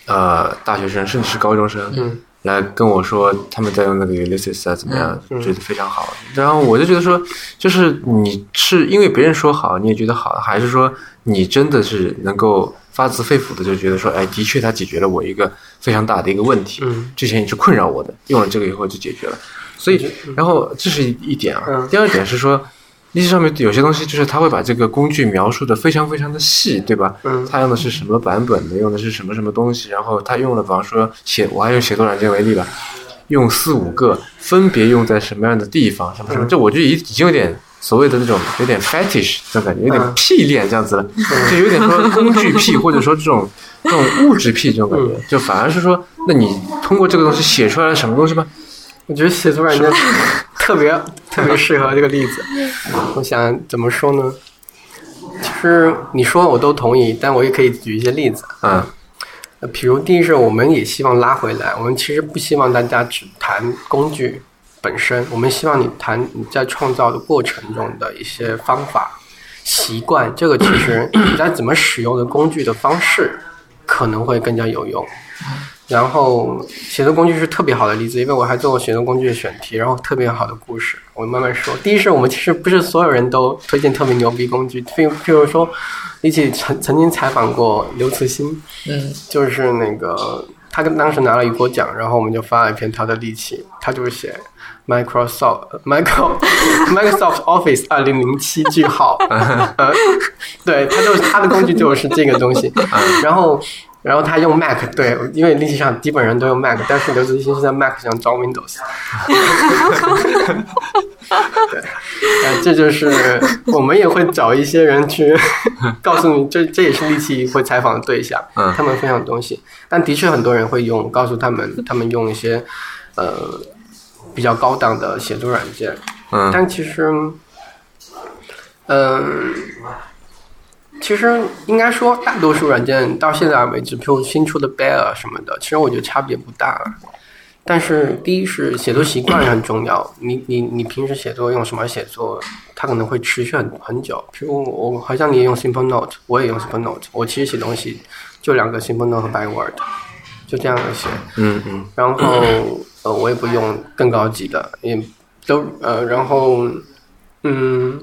呃，大学生甚至是高中生，嗯来跟我说他们在用那个 Ulysses 啊怎么样，嗯觉得非常好。然后我就觉得说，就是你是因为别人说好你也觉得好，还是说你真的是能够发自肺腑的就觉得说，哎，的确它解决了我一个非常大的一个问题，嗯之前也是困扰我的，用了这个以后就解决了。所以，然后这是一一点啊。嗯第二点是说，历史上面有些东西就是他会把这个工具描述的非常非常的细，对吧？嗯。他用的是什么版本的，用的是什么什么东西，然后他用了，比方说写，我还用写作软件为例吧，用四五个，分别用在什么样的地方，什么什么，嗯。这我觉得已已经有点所谓的那种有点 fetish 这种感觉，有点嗯。屁恋这样子了，就有点说工具癖，或者说这种这种物质癖这种感觉，就反而是说，那你通过这个东西写出来了什么东西吗？我觉得写作软件特别特别适合这个例子。我想怎么说呢？其实你说我都同意，但我也可以举一些例子。嗯呃，比如第一是我们也希望拉回来，我们其实不希望大家只谈工具本身，我们希望你谈你在创造的过程中的一些方法、习惯。这个其实你在怎么使用的工具的方式可能会更加有用。然后写作工具是特别好的例子，因为我还做过写作工具的选题，然后特别好的故事，我慢慢说。第一是我们其实不是所有人都推荐特别牛逼工具，譬譬如说，一起曾曾经采访过刘慈欣，嗯就是那个他跟当时拿了雨果奖，然后我们就发了一篇他的利器，他就是写 Microsoft Microsoft Office 二零零七句号，呃，对，他就是他的工具就是这个东西，然后。然后他用 Mac，对，因为历史上基本人都用 Mac，但是刘慈欣是在 Mac 上装 Windows。对，呃，这就是我们也会找一些人去 告诉你，这这也是利器会采访的对象，嗯他们分享的东西。但的确很多人会用，告诉他们他们用一些呃比较高档的写作软件，嗯但其实，嗯、其实应该说，大多数软件到现在为止，比如新出的 Bear 什么的，其实我觉得差别不大了。但是第一是写作习惯很重要，你你你平时写作用什么写作，它可能会持续很很久。比如我好像你也用 Simple Note，我也用 Simple Note，我其实写东西就两个 Simple Note 和 Byword，就这样的写。嗯嗯然后呃，我也不用更高级的，也都呃，然后嗯，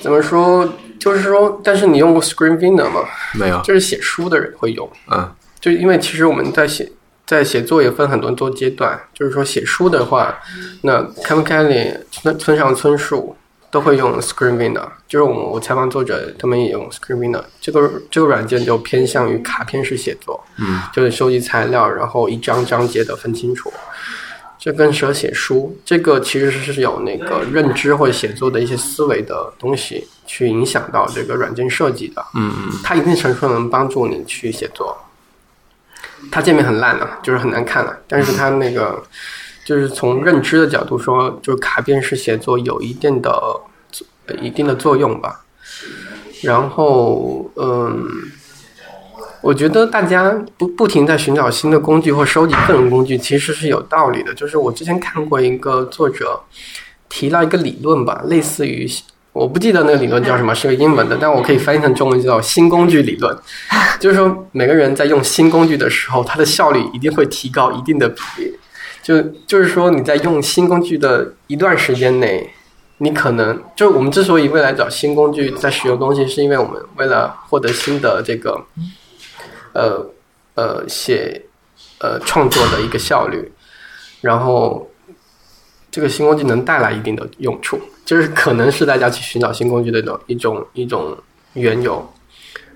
怎么说？就是说，但是你用过 Screen Reader 吗？没有，就是写书的人会用，嗯。就因为其实我们在写在写作也分很多多阶段，就是说写书的话，那 Kevin Kelly、村村上春树都会用 Screen Reader，就是我我采访作者他们也用 Screen Reader，这个这个软件就偏向于卡片式写作，嗯。就是收集材料，然后一章章节的分清楚。这更适合写书，这个其实是有那个认知或者写作的一些思维的东西去影响到这个软件设计的。嗯嗯它一定程度上能帮助你去写作。它界面很烂了、就是很难看了、但是它那个就是从认知的角度说，就是卡片式写作有一定的呃一定的作用吧。然后，嗯，我觉得大家不不停在寻找新的工具或收集各种工具，其实是有道理的。就是我之前看过一个作者提到一个理论吧，类似于我不记得那个理论叫什么，是个英文的，但我可以翻译成中文叫新工具理论。就是说，每个人在用新工具的时候，它的效率一定会提高一定的比例。就就是说，你在用新工具的一段时间内，你可能就我们之所以未来找新工具在使用东西，是因为我们为了获得新的这个呃呃写呃创作的一个效率，然后这个新工具能带来一定的用处，就是可能是大家去寻找新工具的一种一种一种缘由。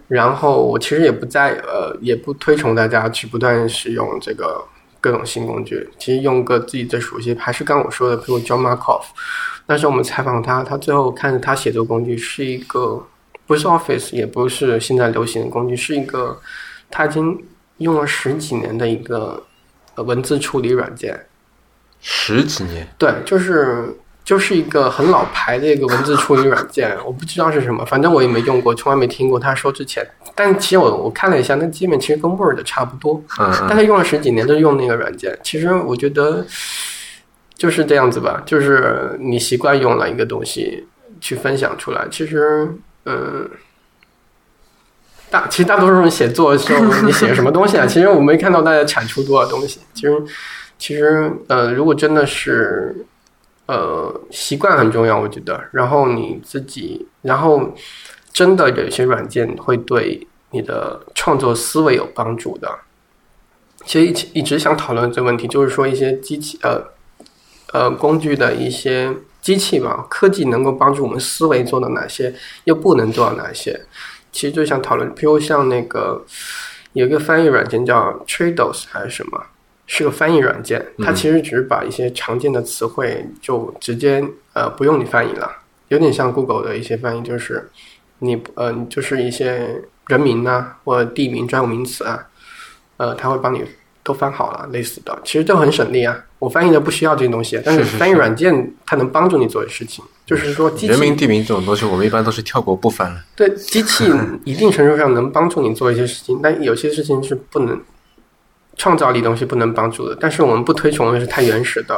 然后我其实也不在呃也不推崇大家去不断使用这个各种新工具，其实用个自己最熟悉，还是刚刚我说的，比如 John Markov，那时候我们采访他，他最后看着他写作工具是一个不是 Office，也不是现在流行的工具，是一个他已经用了十几年的一个呃文字处理软件。十几年，对，就是就是一个很老牌的一个文字处理软件，我不知道是什么，反正我也没用过，从来没听过他说之前。但其实我我看了一下，那界面其实跟 Word 差不多，嗯嗯但他用了十几年都用那个软件。其实我觉得就是这样子吧，就是你习惯用了一个东西去分享出来，其实嗯。大其实大多数人写作的时候，你写什么东西啊？其实我没看到大家产出多少东西。其实，其实呃，如果真的是呃习惯很重要，我觉得。然后你自己，然后真的有一些软件会对你的创作思维有帮助的。其实一直一直想讨论这个问题，就是说一些机器呃呃工具的一些机器吧，科技能够帮助我们思维做到哪些，又不能做到哪些。其实就想讨论，比如像那个有一个翻译软件叫 Trados 还是什么，是个翻译软件，它其实只是把一些常见的词汇就直接呃不用你翻译了，有点像 Google 的一些翻译，就是你呃就是一些人名呐、或者地名专有名词啊，呃，它会帮你都翻好了，类似的，其实都很省力啊。我翻译的不需要这些东西，但是翻译软件它能帮助你做的事情，就是说机器人名、地名这种东西，我们一般都是跳过不翻了。对，机器一定程度上能帮助你做一些事情，但有些事情是不能创造力东西不能帮助的。但是我们不推崇的是太原始的，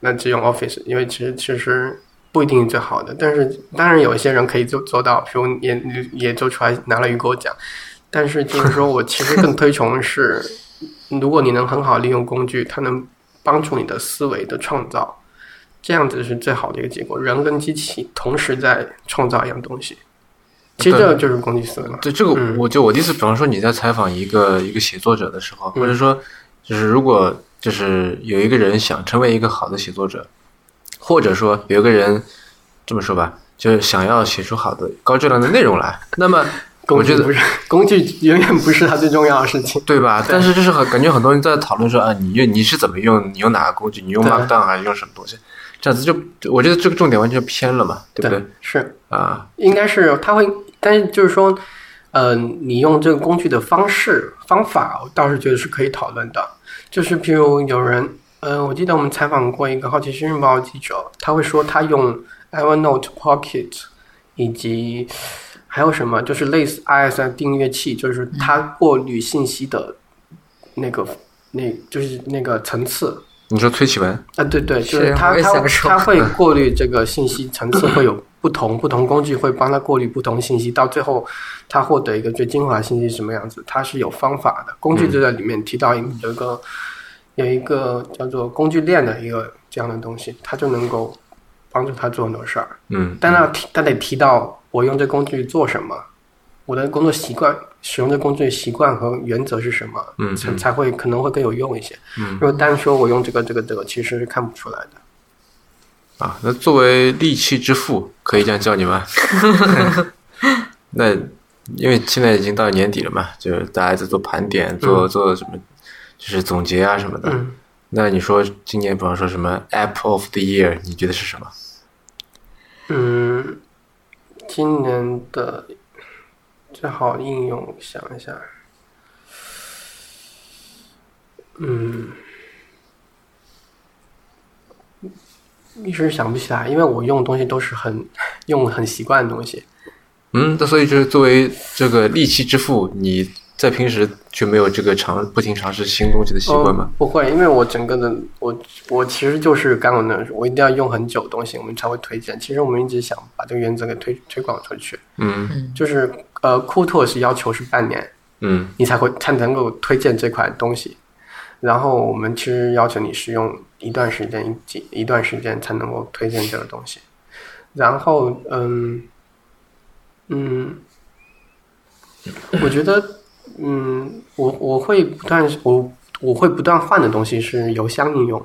那只用 Office，因为其实其实不一定是最好的。但是当然有一些人可以做做到，比如也也做出来拿了雨果奖。但是就是说我其实更推崇的是，如果你能很好利用工具，它能帮助你的思维的创造。这样子是最好的一个结果。人跟机器同时在创造一样东西，其实这就是工具思维嘛。对这个嗯，我就我的意思，比方说你在采访一个一个写作者的时候，或者说就是如果就是有一个人想成为一个好的写作者，或者说有一个人这么说吧，就是想要写出好的高质量的内容来，那么 我觉得工具不是工具，永远不是它最重要的事情。对吧？但是就是很感觉很多人在讨论说啊，你用你是怎么用，你用哪个工具，你用 Markdown 还是用什么东西？这样子就我觉得这个重点完全偏了嘛，对不对？是啊，应该是他会，但是就是说，呃，你用这个工具的方式方法，我倒是觉得是可以讨论的。就是譬如有人，呃，我记得我们采访过一个《好奇心日报》记者，他会说他用 Evernote Pocket 以及还有什么，就是类似 ISM 订阅器，就是它过滤信息的那个，那就是那个层次。你说崔启文，啊，对对，就是是我也它它想说它会过滤这个信息层次，会有不同不同工具会帮他过滤不同信息，到最后他获得一个最精华信息是什么样子，他是有方法的。工具就在里面提到一有一个有一个叫做工具链的一个这样的东西，他就能够帮助他做很多事儿。嗯，但他提它得提到我用这工具做什么，我的工作习惯、使用的工具习惯和原则是什么，嗯才才会可能会更有用一些。嗯如果单说我用这个这个这个，其实是看不出来的。啊，那作为利器之父，可以这样叫你吗？那因为现在已经到年底了嘛，就是大家在做盘点，做、做什么，就是总结啊什么的。嗯，那你说今年，比方说什么 App of the Year，你觉得是什么？嗯，今年的最好应用想一下，嗯，一时想不起来，因为我用的东西都是很 用很习惯的东西。嗯，那所以就是作为这个利器之父，你在平时就没有这个尝不停尝试新东西的习惯吗哦？不会，因为我整个的我我其实就是刚刚那样说，我一定要用很久的东西，我们才会推荐。其实我们一直想把这个原则给推推广出去，嗯就是呃，库拓是要求是半年，嗯你才会才能够推荐这款东西。然后我们其实要求你使用一段时间，一几一段时间才能够推荐这个东西。然后嗯嗯，我觉得嗯，我我会不断我我会不断换的东西是邮箱应用，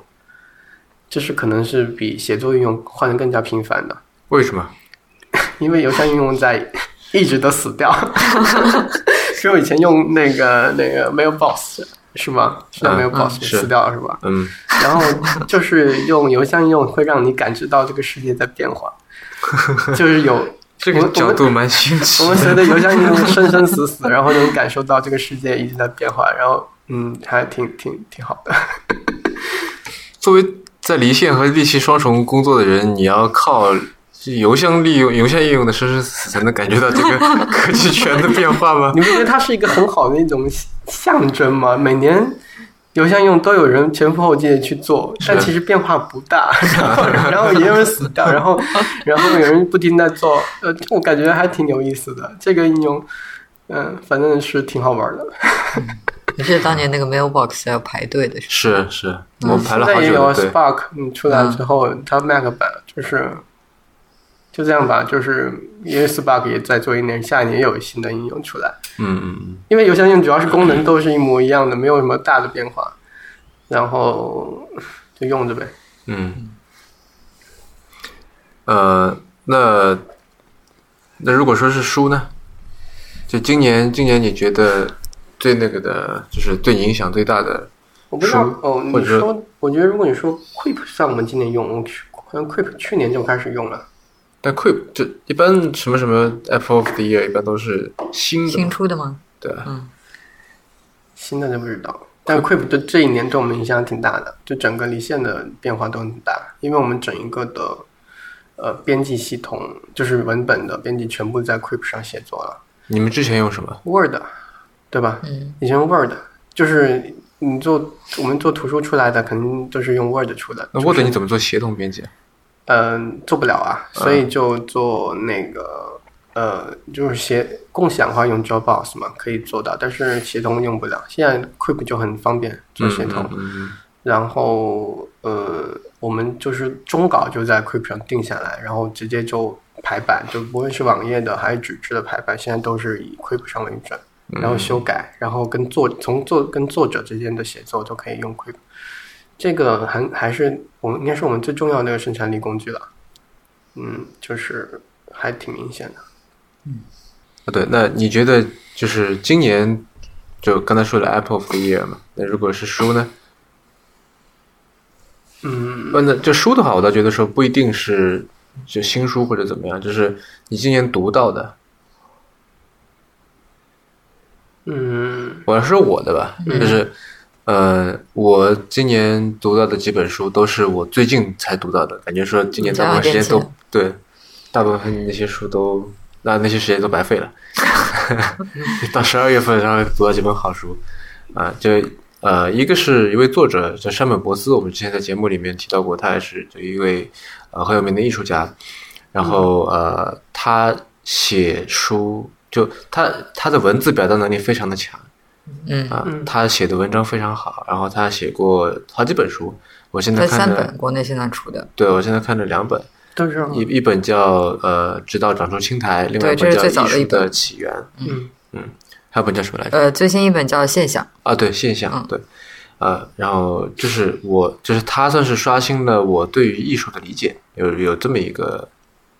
这是可能是比写作应用换的更加频繁的。为什么？因为邮箱应用在一直都死掉。所以我以前用那个那个 Mailbox 是吗？是叫嗯 Mailbox、嗯是死掉了是吧？嗯然后就是用邮箱应用会让你感知到这个世界在变化，就是有这个角度蛮新奇我们随着 邮箱应用生生死死，然后能感受到这个世界一直在变化，然后嗯，还挺挺挺好的。作为在离线和利器双重工作的人，你要靠邮箱利用邮箱应用的生生死死才能感觉到这个科技圈的变化吗？你不觉得它是一个很好的一种象征吗？每年邮箱用都有人前赴后继的去做，但其实变化不大。然后，然后也有人死掉，然后，然后有人不停在做。呃，我感觉还挺有意思的。这个应用，嗯、反正是挺好玩的。你是当年那个 mailbox 要排队的是是是，我排了现在也有好久，对，Spark，嗯，出来之后，它 Mac 版就是就这样吧，就是因为 Spark 也在做一年，下一年也有新的应用出来。嗯嗯嗯，因为邮箱应用主要是功能都是一模一样的，没有什么大的变化，然后就用着呗。嗯，呃，那那如果说是书呢？就今年，今年你觉得最那个的，就是对你影响最大的我不知道书哦，你说说，我觉得如果你说 Quip 算我们今年用，我去好像 Quip 去年就开始用了。但 Quip 就一般什么什么 Apple of the Year 一般都是新的新，出的吗？对啊，嗯，新的就不知道。但 Quip 对这一年对我们影响挺大的，就整个离线的变化都很大，因为我们整一个的呃编辑系统，就是文本的编辑全部在 Quip 上写作了你们之前用什么？，Word，对吧？嗯，以前用 Word，就是你做我们做图书出来的，肯定都是用 Word 出的。那 Word 你怎么做协同编辑啊？嗯，做不了啊，所以就做那个呃，就是协共享的话用 Dropbox 嘛，可以做到，但是协同用不了。现在 Quip 就很方便做协同，然后呃，我们就是中稿就在 Quip 上定下来，然后直接就排版，就不论是网页的还是纸质的排版，现在都是以 Quip 上为准，然后修改，然后跟作从作跟作者之间的写作都可以用 Quip。这个还还是我们应该是我们最重要的一个生产力工具了，嗯，就是还挺明显的。啊，对，那你觉得就是今年就刚才说的 Apple of the Year 嘛？那如果是书呢？嗯，不，那这书的话，我倒觉得说不一定是就新书或者怎么样，就是你今年读到的。嗯我要说我的吧，就是呃，我今年读到的几本书都是我最近才读到的，感觉说今年大部分时间都对，大部分那些书都那那些时间都白费了。到十二月份，然后读到几本好书啊，就呃，一个是一位作者叫山本博斯，我们之前在节目里面提到过，他也是就一位呃很有名的艺术家，然后呃，他写书就他他的文字表达能力非常的强。嗯，啊，他写的文章非常好，然后他写过好几本书，我现在看三本国内现在出的，对我现在看着两本，都是一一本叫呃《直到长出青苔》，另外一对这是本叫《艺术最早的起源》，嗯。嗯还有本叫什么来着？呃，最新一本叫《现象啊，对，现象，嗯。对，呃，然后就是我，就是他算是刷新了我对于艺术的理解，有有这么一个，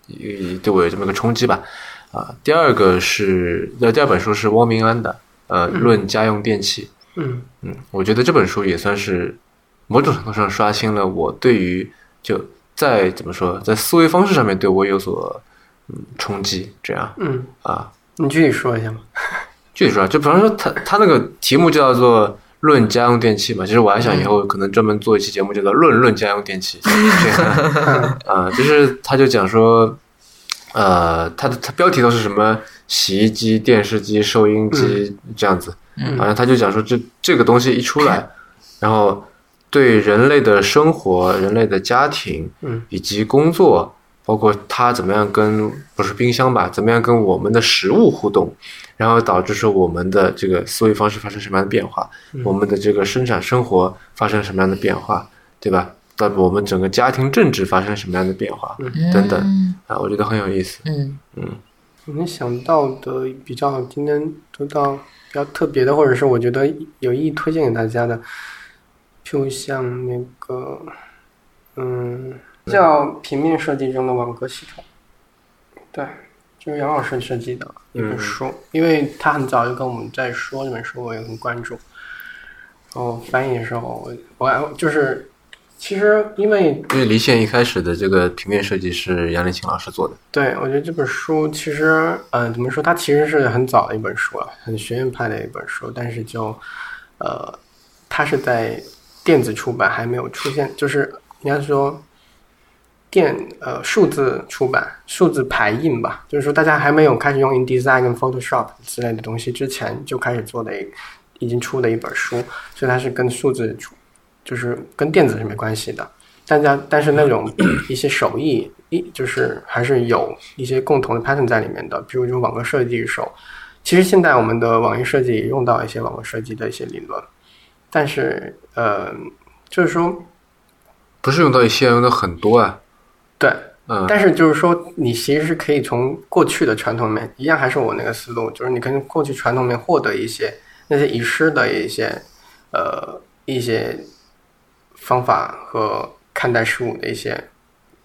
一对我有这么一个冲击吧，啊，第二个是，那，第二本书是汪明安的，呃，《论家用电器》。嗯嗯，我觉得这本书也算是某种程度上刷新了我对于就在怎么说，在思维方式上面对我有所嗯冲击，这样嗯，啊。你具体说一下嘛。具体说啊，就比方说他他那个题目就叫做《论家用电器》嘛，其实我还想以后可能专门做一期节目，叫做《论论家用电器》这 样 啊，就是他就讲说，呃，他的他标题都是什么洗衣机、电视机、收音机这样子，嗯。好像他就讲说这这个东西一出来，然后对人类的生活、人类的家庭，嗯，以及工作，包括他怎么样跟不是冰箱吧，怎么样跟我们的食物互动，然后导致说我们的这个思维方式发生什么样的变化，我们的这个生产生活发生什么样的变化，对吧？到我们整个家庭政治发生什么样的变化，等等嗯。啊，我觉得很有意思。嗯。嗯我能想到的比较今天得到比较特别的，或者是我觉得有意义推荐给大家的，就像那个，嗯，叫平面设计中的网格系统，对，就是杨老师设计的一本书，因为他很早就跟我们在说这本书，我也很关注。然后翻译的时候，我我还就是，其实因为因为离线一开始的这个平面设计是杨立青老师做的，对，我觉得这本书其实，呃，怎么说？它其实是很早的一本书了，很学院派的一本书，但是就，呃，它是在电子出版还没有出现，就是应该说电呃数字出版、数字排印吧，就是说大家还没有开始用 InDesign 跟 Photoshop 之类的东西之前就开始做的一已经出的一本书，所以它是跟数字出，就是跟电子是没关系的。大家但是那种 一些手艺，一就是还是有一些共同的 pattern 在里面的，比如就网格设计手。其实现在我们的网页设计也用到一些网络设计的一些理论，但是呃，就是说不是用到一些，用的很多啊。对，嗯，但是就是说，你其实是可以从过去的传统里面，一样还是我那个思路，就是你跟过去传统里面获得一些那些遗失的一些呃一些方法和看待事物的一些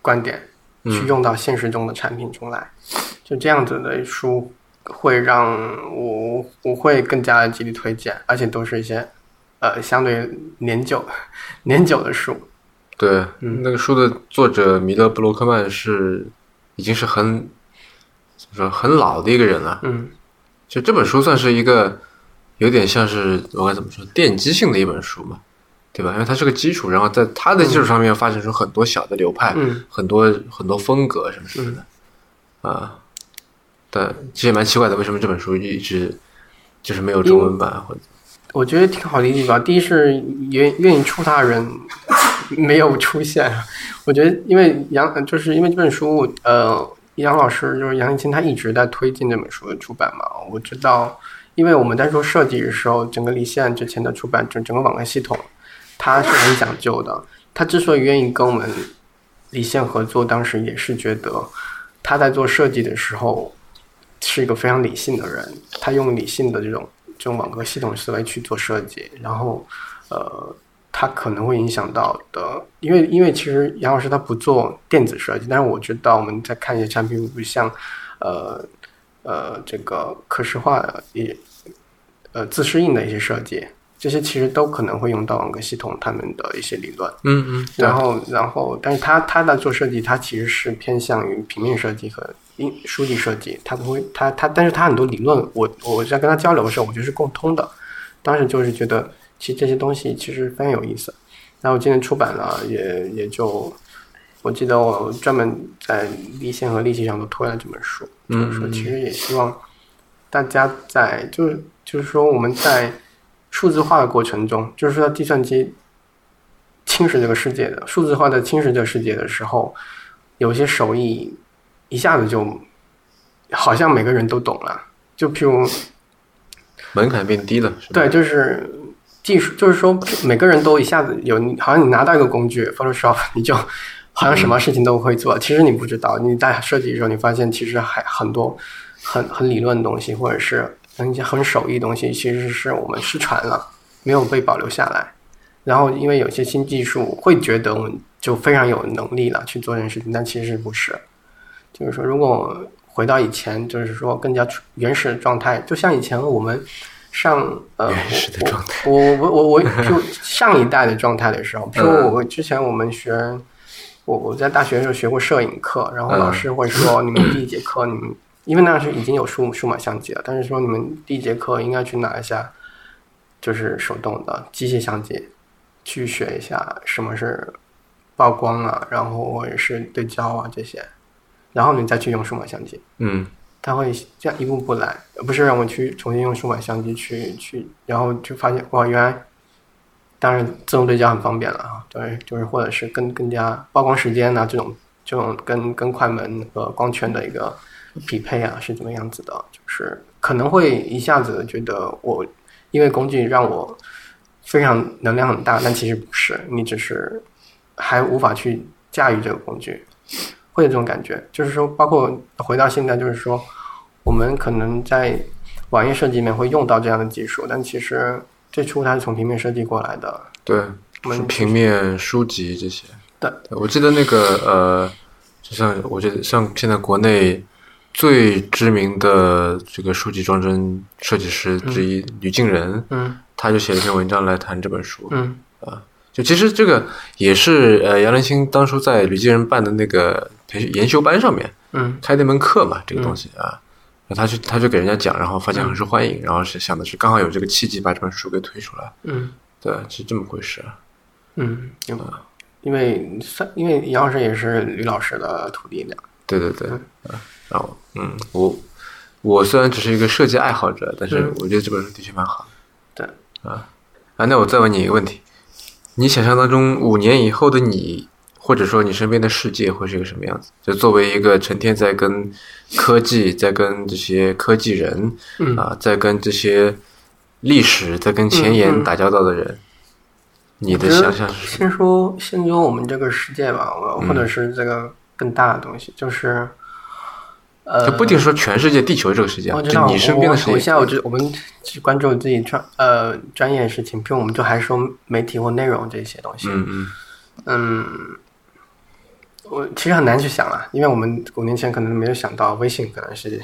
观点，去用到现实中的产品中来。就这样子的书会让我我会更加的极力推荐，而且都是一些呃相对年久 年久的书。对，嗯那个书的作者米勒布洛克曼是已经是很怎么说很老的一个人了。嗯就这本书算是一个有点像是我该怎么说奠基性的一本书嘛，对吧？因为它是个基础，然后在它的基础上面发展出很多小的流派，嗯很多很多风格什么什么的，啊。但其实也蛮奇怪的，为什么这本书一直就是没有中文版或者我觉得挺好理解吧。第一是愿愿意出它的人没有出现，我觉得因为杨就是因为这本书，呃，杨老师就是杨一清，他一直在推进这本书的出版嘛。我知道，因为我们在做设计的时候，整个离线之前的出版整整个网络系统，他是很讲究的。他之所以愿意跟我们离线合作，当时也是觉得他在做设计的时候是一个非常理性的人，他用理性的这种这种网格系统思维去做设计，然后呃，他可能会影响到的，因为因为其实杨老师他不做电子设计，但是我知道我们在看一些产品，比如像呃呃这个可视化的也呃自适应的一些设计，这些其实都可能会用到网格系统他们的一些理论。嗯嗯，然后，然后，但是他他在做设计，他其实是偏向于平面设计和印书籍设计，他不会，他他，但是他很多理论，我我在跟他交流的时候，我觉得是共通的。当时就是觉得，其实这些东西其实非常有意思。然后今年出版了，也也就，我记得我专门在立线和立系上都推了这本书，就是说，其实也希望大家在就是就是说我们在数字化的过程中，就是说计算机侵蚀这个世界的数字化在侵蚀这个世界的时候，有些手艺一下子就好像每个人都懂了。就譬如门槛变低了，对，就是技术，就是说每个人都一下子有，好像你拿到一个工具 Photoshop，你就好像什么事情都会做。其实你不知道，你在设计的时候，你发现其实还很多很很理论的东西，或者是一些很手艺东西，其实是我们失传了，没有被保留下来。然后因为有些新技术会觉得我们就非常有能力了去做这件事情，但其实不是。就是说，如果回到以前，就是说更加原始的状态，就像以前我们上呃原始的状态，我我我我就上一代的状态的时候，比如说我之前我们学，我我在大学的时候学过摄影课，然后老师会说你们第一节课你们，因为那是已经有数数码相机了，但是说你们第一节课应该去拿一下，就是手动的机械相机，去学一下什么是曝光啊，然后或者是对焦啊这些，然后你再去用数码相机。嗯他会这样一步步来，而不是让我去重新用数码相机去去，然后就发现哇，原来，当然自动对焦很方便了啊，对，就是或者是更更加曝光时间啊这种这种跟跟快门和光圈的一个匹配啊是怎么样子的，就是可能会一下子觉得我因为工具让我非常能量很大，但其实不是，你只是还无法去驾驭这个工具。会有这种感觉，就是说，包括回到现在，就是说，我们可能在网页设计里面会用到这样的技术，但其实最初它是从平面设计过来的。对，我们平面书籍这些。对，我记得那个呃，就像我觉得像现在国内最知名的这个书籍装帧设计师之一吕敬仁，嗯他就写了一篇文章来谈这本书。嗯啊就其实这个也是呃杨林清当初在吕敬仁办的那个培训研修班上面嗯开那门课嘛，这个东西啊，然后他就他就给人家讲，然后发现很受欢迎，然后是想的是刚好有这个契机把这本书给推出来，嗯对，是这么回事。嗯。因为算，因为杨老师也是吕老师的徒弟的。对对对，啊，然后嗯，我我虽然只是一个设计爱好者，但是嗯我觉得这本书的确蛮好的。对啊啊，那我再问你一个问题：你想象当中五年以后的你，或者说你身边的世界会是一个什么样子？就作为一个成天在跟科技、在跟这些科技人嗯啊，在跟这些历史、在跟前沿打交道的人，你的想象是？先说先说我们这个世界吧，我嗯或者是这个更大的东西，就是呃，就不一定说全世界、地球这个世界啊，我知道，就你身边的世界。我我现在我就我们只关注自己专呃专业的事情，比如我们就还说媒体或内容这些东西。嗯嗯嗯，我其实很难去想啊，因为我们五年前可能没有想到微信可能是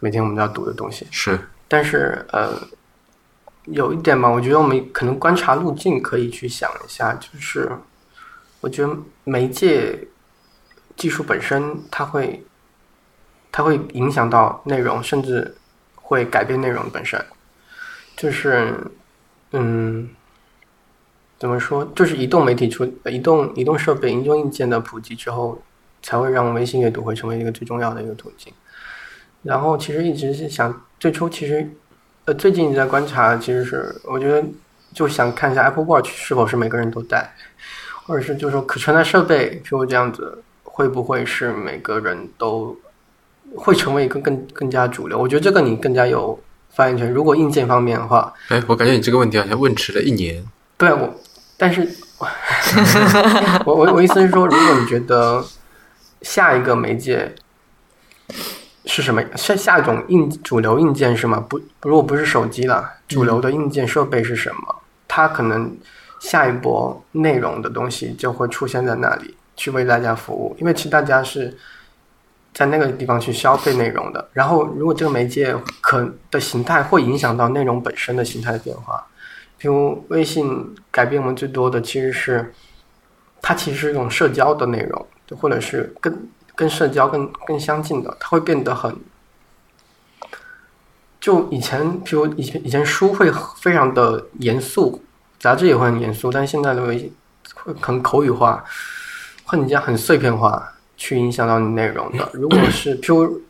每天我们都要读的东西。是，但是呃，有一点吧，我觉得我们可能观察路径可以去想一下，就是我觉得媒介技术本身它会它会影响到内容，甚至会改变内容本身。就是嗯，怎么说？就是移动媒体出移动移动设备、移动硬件的普及之后，才会让微信阅读会成为一个最重要的一个途径。然后其实一直是想，最初其实，呃，最近在观察，其实是我觉得就想看一下 Apple Watch 是否是每个人都带，或者是就是说可穿戴设备，譬如这样子，会不会是每个人都会成为一个更更加主流？我觉得这个你更加有发言权。如果硬件方面的话，哎，我感觉你这个问题好像问迟了一年。对我，但是 我我我意思是说，如果你觉得下一个媒介。是什么？下下一种硬主流硬件是吗？不，如果不是手机了，主流的硬件设备是什么？它可能下一波内容的东西就会出现在那里，去为大家服务。因为其实大家是在那个地方去消费内容的。然后，如果这个媒介可的形态会影响到内容本身的形态的变化，比如微信改变我们最多的其实是它其实是一种社交的内容，或者是跟。跟社交更更相近的，它会变得很，就以前，比如以前以前书会非常的严肃，杂志也会很严肃，但现在的微信会很口语化，会加很碎片化，去影响到你内容的。如果是，譬如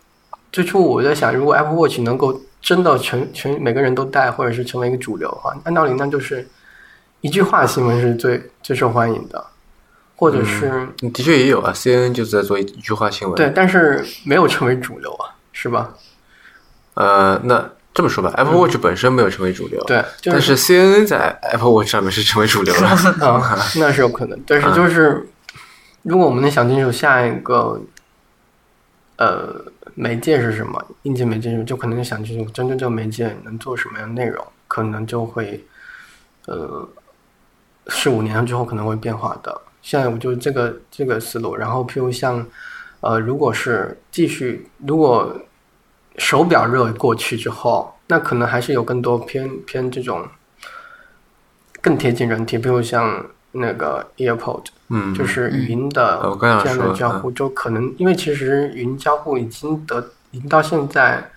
最初我在想，如果 Apple Watch 能够真的全全每个人都戴，或者是成为一个主流的话，按道理那就是一句话新闻是最最受欢迎的。或者是，的确也有啊，C N N 就是在做一句话新闻，对，但是没有成为主流啊，是吧？呃，那这么说吧，Apple Watch 本身没有成为主流，对，但是 C N N 在 Apple Watch 上面是成为主流了，啊，那是有可能。但是就是，如果我们能想清楚下一个，呃，媒介是什么，硬件媒介是，就可能想清楚，真正这个媒介能做什么样的内容，可能就会，呃，四五年之后可能会变化的。现在我就这个这个思路，然后譬如像，呃，如果是继续，如果手表热过去之后，那可能还是有更多偏偏这种更贴近人体，比如像那个 AirPod，嗯，就是语音的这样的交互，就可能因为其实语音交互已经得已经到现在，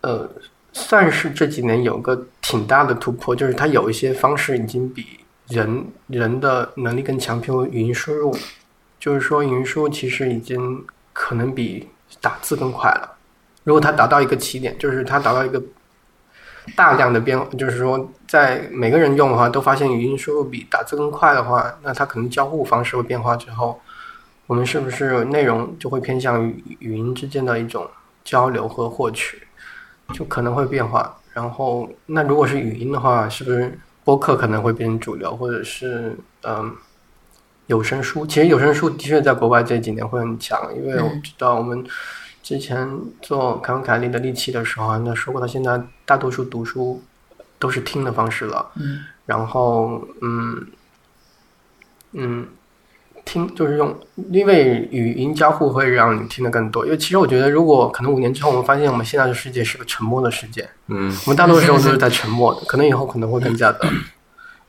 呃，算是这几年有个挺大的突破，就是它有一些方式已经比。人人的能力更强，譬如语音输入，就是说语音输入其实已经可能比打字更快了。如果它达到一个起点，就是它达到一个大量的变，就是说在每个人用的话都发现语音输入比打字更快的话，那它可能交互方式会变化之后，我们是不是内容就会偏向于语音之间的一种交流和获取，就可能会变化。然后，那如果是语音的话，是不是？播客可能会变成主流，或者是嗯，有声书。其实有声书的确在国外这几年会很强，因为我知道我们之前做凯文凯利的利器的时候，那说过，他现在大多数读书都是听的方式了。嗯，然后嗯嗯。听就是用，因为语音交互会让你听得更多。因为其实我觉得，如果可能五年之后，我们发现我们现在的世界是个沉默的世界，嗯，我们大多数时候都是在沉默的。可能以后可能会更加的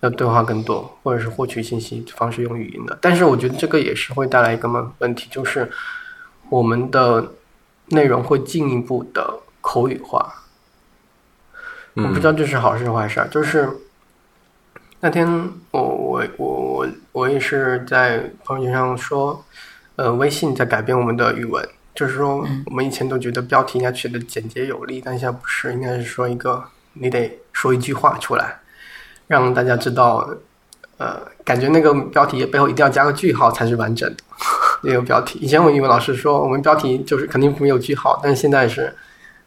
要对话更多，或者是获取信息方式用语音的。但是我觉得这个也是会带来一个问问题，就是我们的内容会进一步的口语化。我不知道这是好事坏事，就是。那天我我我我我也是在朋友圈上说，呃，微信在改变我们的语文，就是说我们以前都觉得标题应该取的简洁有力，但现在不是，应该是说一个你得说一句话出来，让大家知道，呃，感觉那个标题背后一定要加个句号才是完整的 那个标题。以前我语文老师说我们标题就是肯定没有句号，但是现在是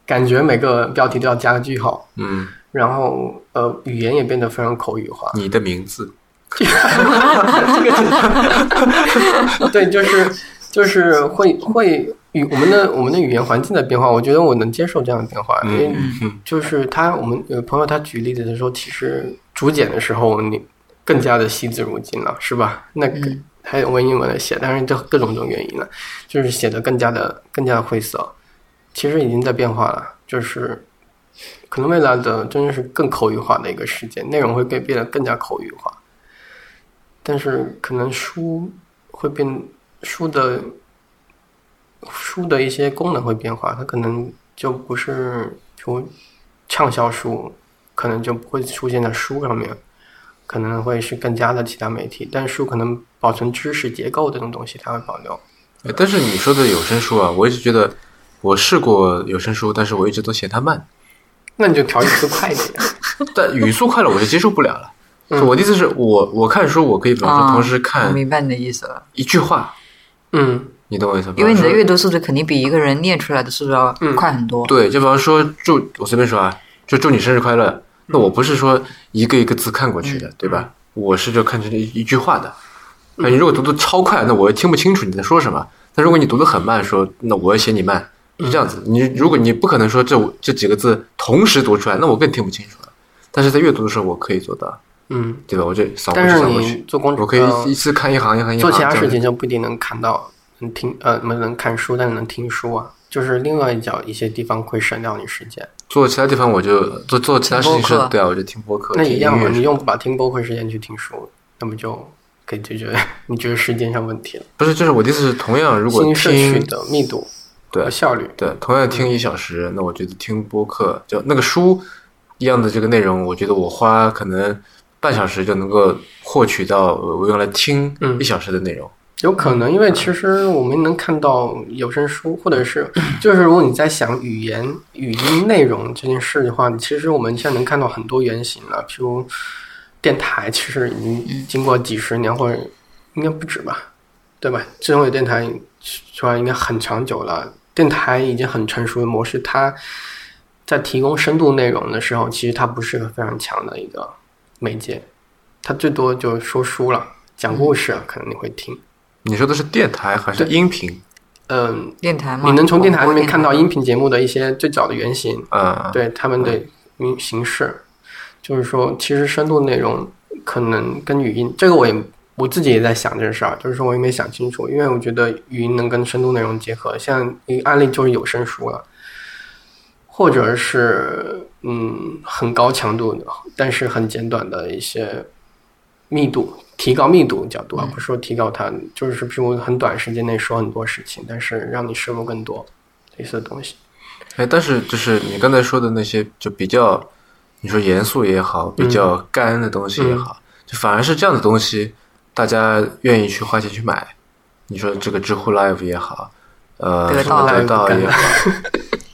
感觉每个标题都要加个句号。嗯。然后，呃，语言也变得非常口语化。你的名字，对，就是就是会会语我们的我们的语言环境的变化，我觉得我能接受这样的变化，因为就是他我们有朋友他举例子的时候，其实竹简的时候你更加的惜字如金了，是吧？那个还有文言文的写，但是这各种种原因了，就是写的更加的更加的晦涩。其实已经在变化了，就是可能未来的真的是更口语化的一个世界，内容会变变得更加口语化。但是可能书会变，书的书的一些功能会变化，它可能就不是比如畅销书，可能就不会出现在书上面，可能会是更加的其他媒体，但书可能保存知识结构这种东西它会保留。但是你说的有声书啊，我一直觉得我试过有声书，但是我一直都嫌它慢。那你就调语速快一点。但语速快了，我就接受不了了。嗯我的意思是我我看书，我可以比方说啊同时我看明白你的意思了，一句话，嗯你懂我意思吗？因为你的阅读速度肯定比一个人念出来的速度要嗯快很多。对，就比方说祝我随便说啊，就祝你生日快乐。嗯那我不是说一个一个字看过去的，对吧？我是就看成一一句话的。那你如果读的超快，那我又听不清楚你在说什么。但如果你读的很慢，说那我要嫌你慢，是这样子。你如果你不可能说这这几个字同时读出来，那我更听不清楚了。但是在阅读的时候，我可以做到，嗯，对吧？我就扫过但是去扫过去，你做工我可以呃一次看一行一行一行。做其他事情就不一定能看到，能听呃能能看书，但是能听书啊，就是另外一角一些地方会省掉你时间。做其他地方我就做做其他事情是对啊，我就听播客，那一样嘛，你用把听播客时间去听书，那么就可以解决 你觉得时间上问题了？不是，就是我的意思是，同样如果新摄取听的密度对和效率，对，同样听一小时，那我觉得听播客就那个书一样的这个内容，我觉得我花可能半小时就能够获取到呃我用来听嗯一小时的内容。有可能，因为其实我们能看到有声书，或者是 就是如果你在想语言、语音内容这件事的话，其实我们现在能看到很多原型了，譬如电台，其实已经经过几十年或者应该不止吧，对吧？智能有电台出来应该很长久了，电台已经很成熟的模式，它在提供深度内容的时候，其实它不是个非常强的一个媒介，它最多就说书了，讲故事啊，可能你会听。你说的是电台还是对。音频？嗯，电台嘛，你能从电台里面看到音频节目的一些最早的原型，啊、对他们的形形式，就是说，其实深度内容可能跟语音，这个我也我自己也在想这事儿，就是说我也没想清楚，因为我觉得语音能跟深度内容结合，像一个案例就是有声书了，或者是嗯很高强度的，但是很简短的一些密度。提高密度角度啊，不是说提高它，就是比如很短时间内说很多事情，但是让你摄入更多类似的东西。哎，但是就是你刚才说的那些，就比较，你说严肃也好，比较干的东西也好，就反而是这样的东西，大家愿意去花钱去买。你说这个知乎 Live 也好，呃，得什么到得到也好，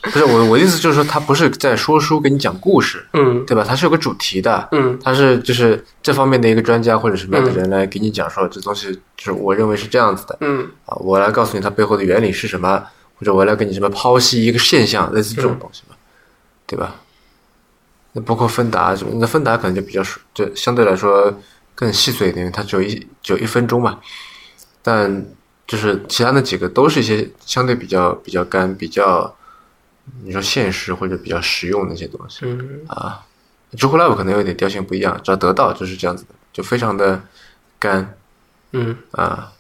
不是我我的意思就是说，他不是在说书给你讲故事，嗯对吧？他是有个主题的，嗯他是就是这方面的一个专家或者什么样的嗯人来给你讲说这东西，就是我认为是这样子的，嗯啊，我来告诉你它背后的原理是什么，或者我来给你什么剖析一个现象，类似这种东西嘛，对吧？那包括芬达什么，那芬达可能就比较熟就相对来说更细碎一点，因为它只有一只有一分钟嘛。但就是其他那几个都是一些相对比较比较干、比较你说现实或者比较实用的一些东西嗯啊。知乎 Live 可能有点调性不一样，只要得到就是这样子的，就非常的干，嗯啊，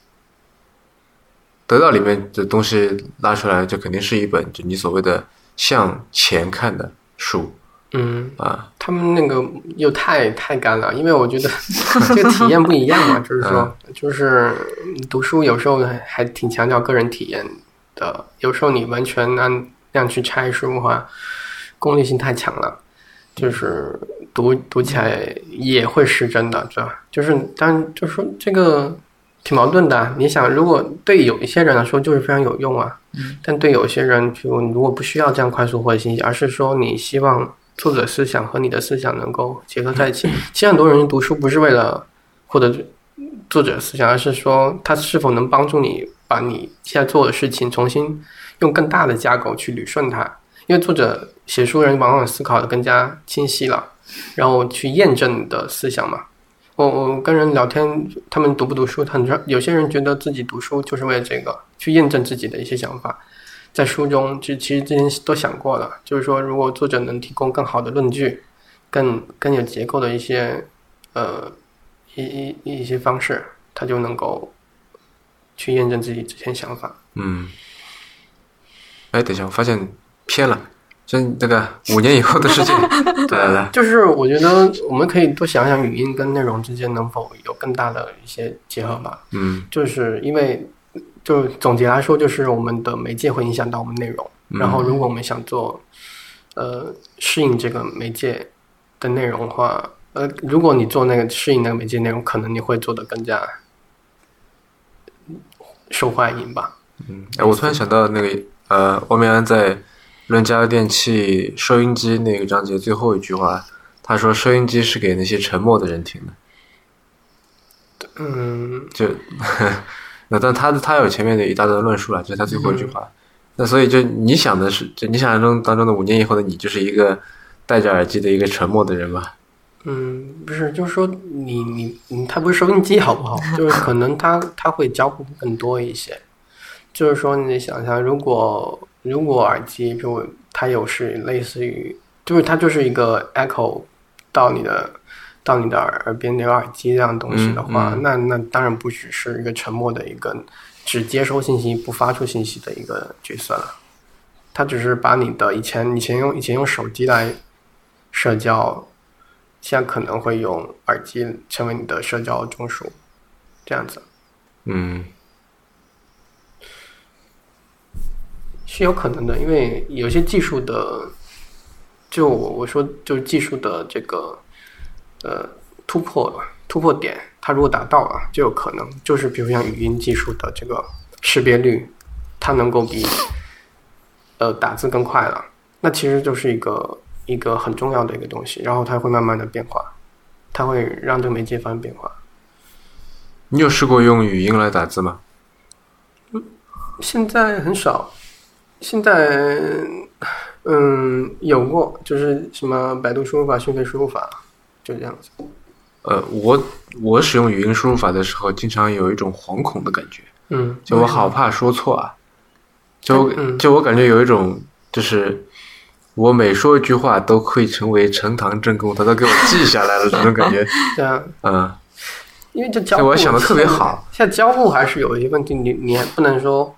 得到里面的东西拉出来，就肯定是一本就你所谓的向前看的书嗯，啊。他们那个又太太干了，因为我觉得这个体验不一样嘛，就是说，就是读书有时候还还挺强调个人体验的，有时候你完全按那样去拆书的话，功利性太强了，就是读读起来也会失真的，对吧？就是当然就是说这个挺矛盾的。你想，如果对有一些人来说就是非常有用啊，但对有些人，比如你如果不需要这样快速获得信息，而是说你希望作者思想和你的思想能够结合在一起。其实很多人读书不是为了获得作者思想，而是说他是否能帮助你把你现在做的事情重新用更大的架构去捋顺它。因为作者写书人往往思考的更加清晰了，然后去验证你的思想嘛。我我跟人聊天，他们读不读书，很多有些人觉得自己读书就是为了这个，去验证自己的一些想法。在书中，就其实之前都想过了，就是说，如果作者能提供更好的论据，更更有结构的一些呃一一一些方式，他就能够去验证自己之前想法。嗯。哎，等一下，我发现偏了，就那个五年以后的事情，对来来，就是我觉得我们可以多想想语音跟内容之间能否有更大的一些结合吧。嗯就是因为，就总结来说，就是我们的媒介会影响到我们内容。然后，如果我们想做，呃，适应这个媒介的内容的话，呃，如果你做那个适应那个媒介内容，可能你会做的更加受欢迎吧。嗯，哎，我突然想到那个呃，欧米安在《论家用电器收音机》那个章节最后一句话，他说收音机是给那些沉默的人听的。嗯，就 那但他他有前面的一大段论述了，这是他最后一句话。那所以就你想的是，就你想象中当中的五年以后的你，就是一个戴着耳机的一个沉默的人吗？嗯，不是，就是说你你你，他不是收音机好不好？就是可能他他会交互更多一些。就是说，你想象，如果如果耳机就它有是类似于，就是它就是一个 echo 到你的到你的耳耳边那个耳机这样东西的话，嗯嗯。那那当然不只是一个沉默的一个只接收信息不发出信息的一个角色了。它只是把你的以前以前用以前用手机来社交，现在可能会用耳机成为你的社交中枢，这样子。嗯。是有可能的，因为有些技术的，就我我说就是技术的这个呃突破突破点，它如果达到了，就有可能就是比如像语音技术的这个识别率，它能够比呃打字更快了，那其实就是一个一个很重要的一个东西，然后它会慢慢的变化，它会让这个媒介发生变化。你有试过用语音来打字吗？现在很少，现在嗯有过，就是什么百度输入法、讯飞输入法，就这样子。呃，我我使用语音输入法的时候，经常有一种惶恐的感觉，嗯，就我好怕说错啊，就嗯就我感觉有一种就是。我每说一句话都可以成为呈堂证供，他都给我记下来了，这种感觉，对啊，嗯，因为这交互，我想的特别好。现在交互还是有一些问题，你你还不能说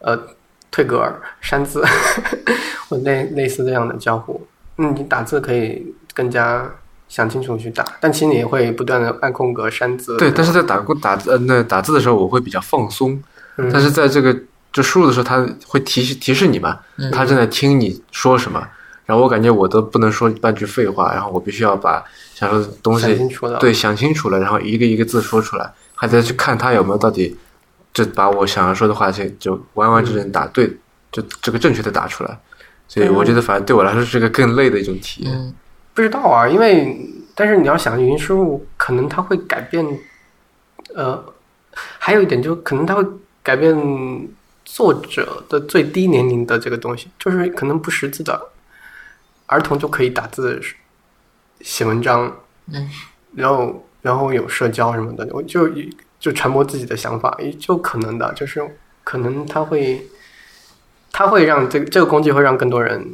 呃退格儿删字 或类类似这样的交互。嗯，你打字可以更加想清楚去打，但其实你也会不断的按空格删字。对，但是在打过打字呃那打字的时候，我会比较放松，嗯但是在这个就输入的时候，他会提示提示你嘛，他正在听你说什么，然后我感觉我都不能说半句废话，然后我必须要把想说的东西想清楚了。对想清楚了，然后一个一个字说出来，还得去看他有没有到底就把我想要说的话就就完完整整打对，就这个正确的打出来。所以我觉得，反正对我来说是个更累的一种体验。不知道啊，因为但是你要想语音输入，可能它会改变，呃，还有一点就可能它会改变作者的最低年龄的这个东西，就是可能不识字的儿童就可以打字写文章，嗯，然后然后有社交什么的，我就就传播自己的想法，也就可能的，就是可能它会。它会让这个这个工具会让更多人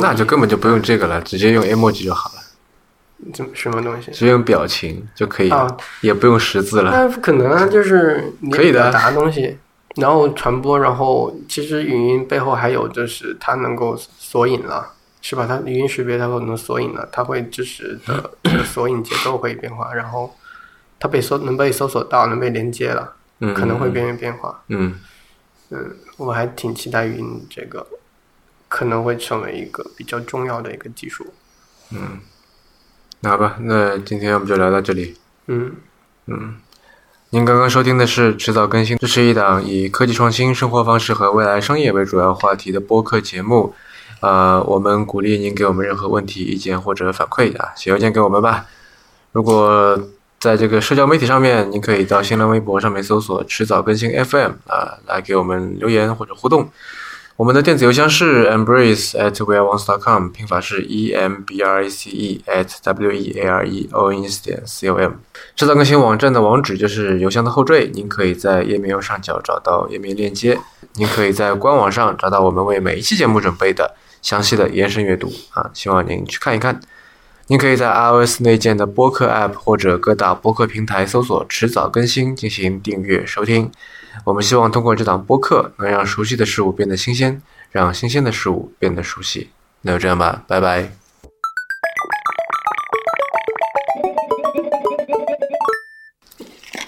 那就根本就不用这个了，直接用 emoji 就好了，怎么什么东西直接用表情就可以了，啊？也不用识字了。那不可能啊，就是你可以的表达东西，然后传播，然后其实语音背后还有就是它能够索引了，是吧？它语音识别它可能索引了，它会支持的 索引结构会变化，然后它被搜能被搜索到，能被连接了，嗯，可能会变变化。嗯。嗯，我还挺期待语音这个可能会成为一个比较重要的一个技术。嗯那好吧，那今天我们就聊到这里。嗯嗯您刚刚收听的是迟早更新，这是一档以科技创新、生活方式和未来商业为主要话题的播客节目。呃，我们鼓励您给我们任何问题、意见或者反馈啊，写邮件给我们吧。如果在这个社交媒体上面，您可以到新浪微博上面搜索“迟早更新 FM” 啊，来给我们留言或者互动。我们的电子邮箱是 embrace at weareones.com，拼法是 e m b r a c e at w e a r e o n s 点 c o m。制造更新网站的网址就是邮箱的后缀，您可以在页面右上角找到页面链接。您可以在官网上找到我们为每一期节目准备的详细的延伸阅读啊，希望您去看一看。您可以在 iOS 内建的播客 App 或者各大播客平台搜索“迟早更新”进行订阅收听。我们希望通过这档播客，能让熟悉的事物变得新鲜，让新鲜的事物变得熟悉。那就这样吧，拜拜。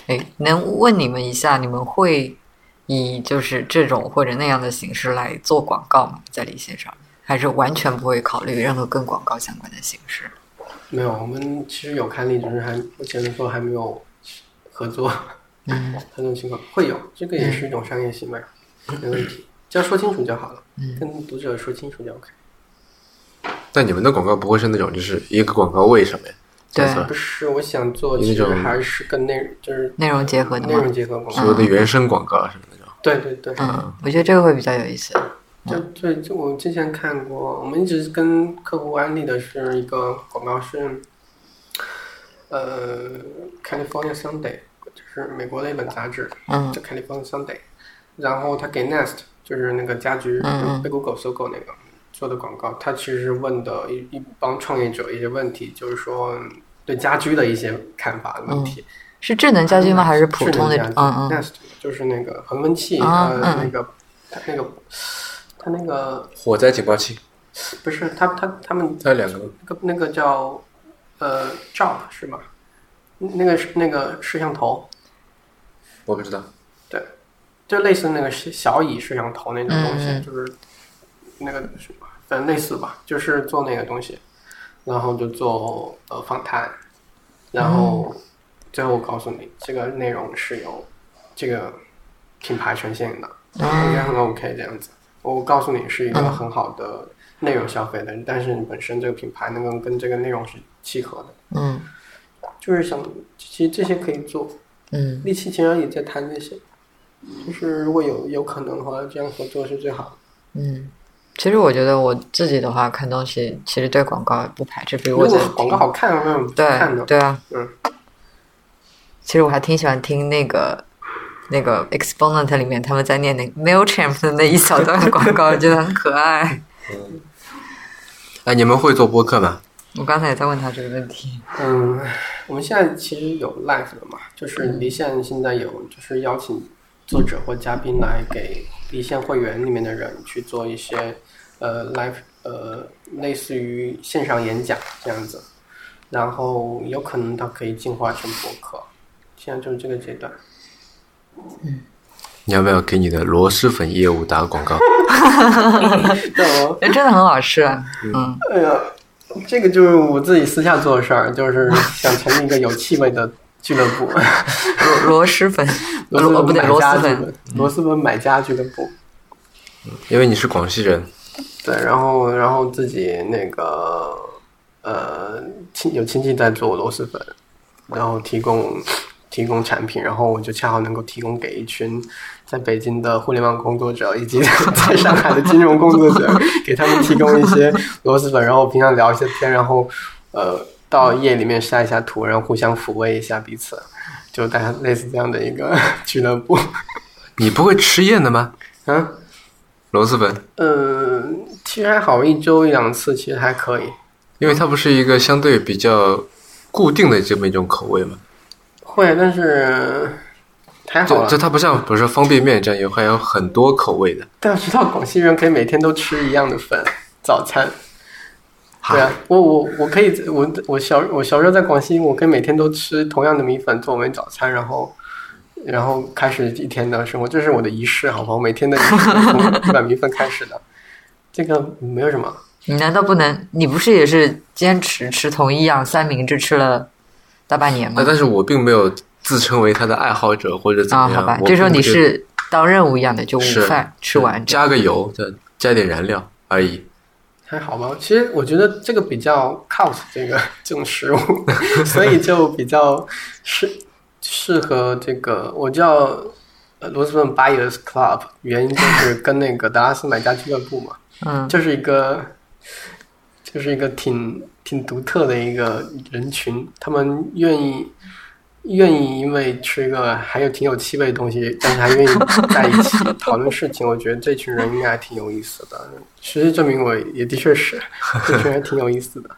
哎，能问你们一下，你们会以就是这种或者那样的形式来做广告吗？在离线上，还是完全不会考虑任何跟广告相关的形式？没有，我们其实有看例，只是还目前来说还没有合作。嗯这种情况会有，这个也是一种商业行为，没问题，只要说清楚就好了，嗯跟读者说清楚就 OK。但你们的广告不会是那种就是一个广告为什么呀，对不是，我想做，那其实还是跟内就是内容结合的内容？结合广所告。谓的原生广告是那种。对对对，嗯，我觉得这个会比较有意思。就对，就我之前看过，我们一直跟客户安利的是一个广告是，呃，California Sunday，就是美国的一本杂志，嗯叫 California Sunday，然后他给 Nest 就是那个家居嗯嗯被 Google 收购那个做的广告，他其实问的一一帮创业者一些问题，就是说对家居的一些看法的问题。是智能家居吗？还是普通的？家居嗯嗯 Nest 就是那个恒温器，啊呃，嗯那个它那个它那个火灾警报器，不是他他他们它两个？那个那个叫呃 Job 是吗？那个是那个摄像头，我不知道。对就类似那个小蚁摄像头那种东西，就是那个什么反正类似吧，就是做那个东西，然后就做呃访谈，然后最后告诉你这个内容是由这个品牌呈现的，我觉得很 OK 这样子。我告诉你是一个嗯。很好的内容消费的，但是你本身这个品牌能够跟这个内容是契合的，嗯。就是想其实这些可以做，嗯力气前也在谈这些，就是如果有有可能的话，这样合作是最好的。嗯。其实我觉得我自己的话，看东西其实对广告不排斥，比如如我在果广告好看，那种看的，对对啊，嗯。其实我还挺喜欢听那个那个 Exponent 里面他们在念那个 Mailchimp 的那一小段广告，我觉得很可爱。嗯哎，你们会做播客吗？我刚才也在问他这个问题。嗯，我们现在其实有 live 的嘛，就是离线现在有，就是邀请作者或嘉宾来给离线会员里面的人去做一些呃 live 呃类似于线上演讲这样子，然后有可能它可以进化成博客，现在就是这个阶段。嗯你要不要给你的螺蛳粉业务打个广告？对哦，哎，真的很好吃。嗯哎呀，这个就是我自己私下做的事儿，就是想成立一个有气味的俱乐部，螺螺蛳粉，螺蛳粉买螺蛳粉。家俱乐螺蛳粉买家俱乐部。因为你是广西人，对，然后然后自己那个呃亲有亲戚在做螺蛳粉，然后提供提供产品，然后我就恰好能够提供给一群在北京的互联网工作者以及在上海的金融工作者，给他们提供一些螺蛳粉，然后平常聊一些天，然后呃到夜里面晒一下图，然后互相抚慰一下彼此，就大家类似这样的一个 俱乐部。你不会吃厌的吗？嗯螺蛳粉，呃，其实还好，一周一两次其实还可以。因为它不是一个相对比较固定的这么一种口味嘛。会，但是还好就了。就它不像，比如说方便面这样有还有很多口味的。但要知道，广西人可以每天都吃一样的粉早餐。对啊，我我我可以，我我小我小时候在广西，我可以每天都吃同样的米粉作为早餐，然后然后开始一天的生活，这是我的仪式，好吧？我每天的仪式从 一碗米粉开始的，这个没有什么。你难道不能？你不是也是坚持吃同一样三明治吃了大半年吗呃，？但是我并没有自称为他的爱好者或者怎啊，么样。好吧，我这时候你是当任务一样的，就午饭吃完。加个油，再加点燃料而已。还好吧，其实我觉得这个比较 cult 这个 这种食物，所以就比较适适合这个。我叫呃螺蛳粉 Buyers Club，原因就是跟那个达拉斯买家俱乐部嘛，嗯就是一个就是一个挺挺独特的一个人群，他们愿意愿意因为吃一个还有挺有气味的东西，但是还愿意在一起 讨论事情。我觉得这群人应该还挺有意思的。实际证明我也的确是，这群人挺有意思的。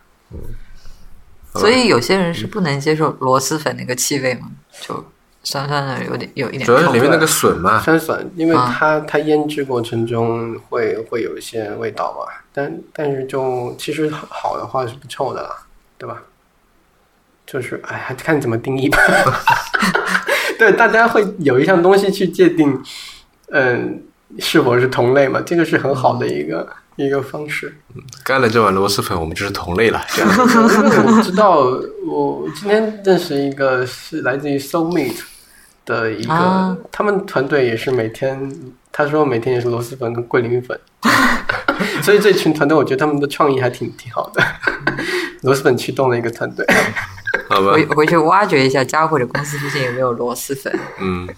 所以有些人是不能接受螺蛳粉那个气味嘛，就酸酸的，有点有一点主要是里面那个笋嘛，酸笋，因为啊它、它腌制过程中会会有一些味道嘛，但但是就其实好的话是不臭的啦，对吧？就是哎，还看你怎么定义吧。对，大家会有一项东西去界定，嗯，是否是同类嘛？这个是很好的一个、一个方式。干了这碗螺蛳粉，我们就是同类了。这样，因为我知道，我今天认识一个是来自于 Soul Meat 的一个，啊。他们团队也是每天，他说每天也是螺蛳粉跟桂林粉，所以这群团队我觉得他们的创意还挺挺好的，螺蛳粉驱动的一个团队。好吧。回，回去挖掘一下家或者公司附近有没有螺蛳粉。嗯，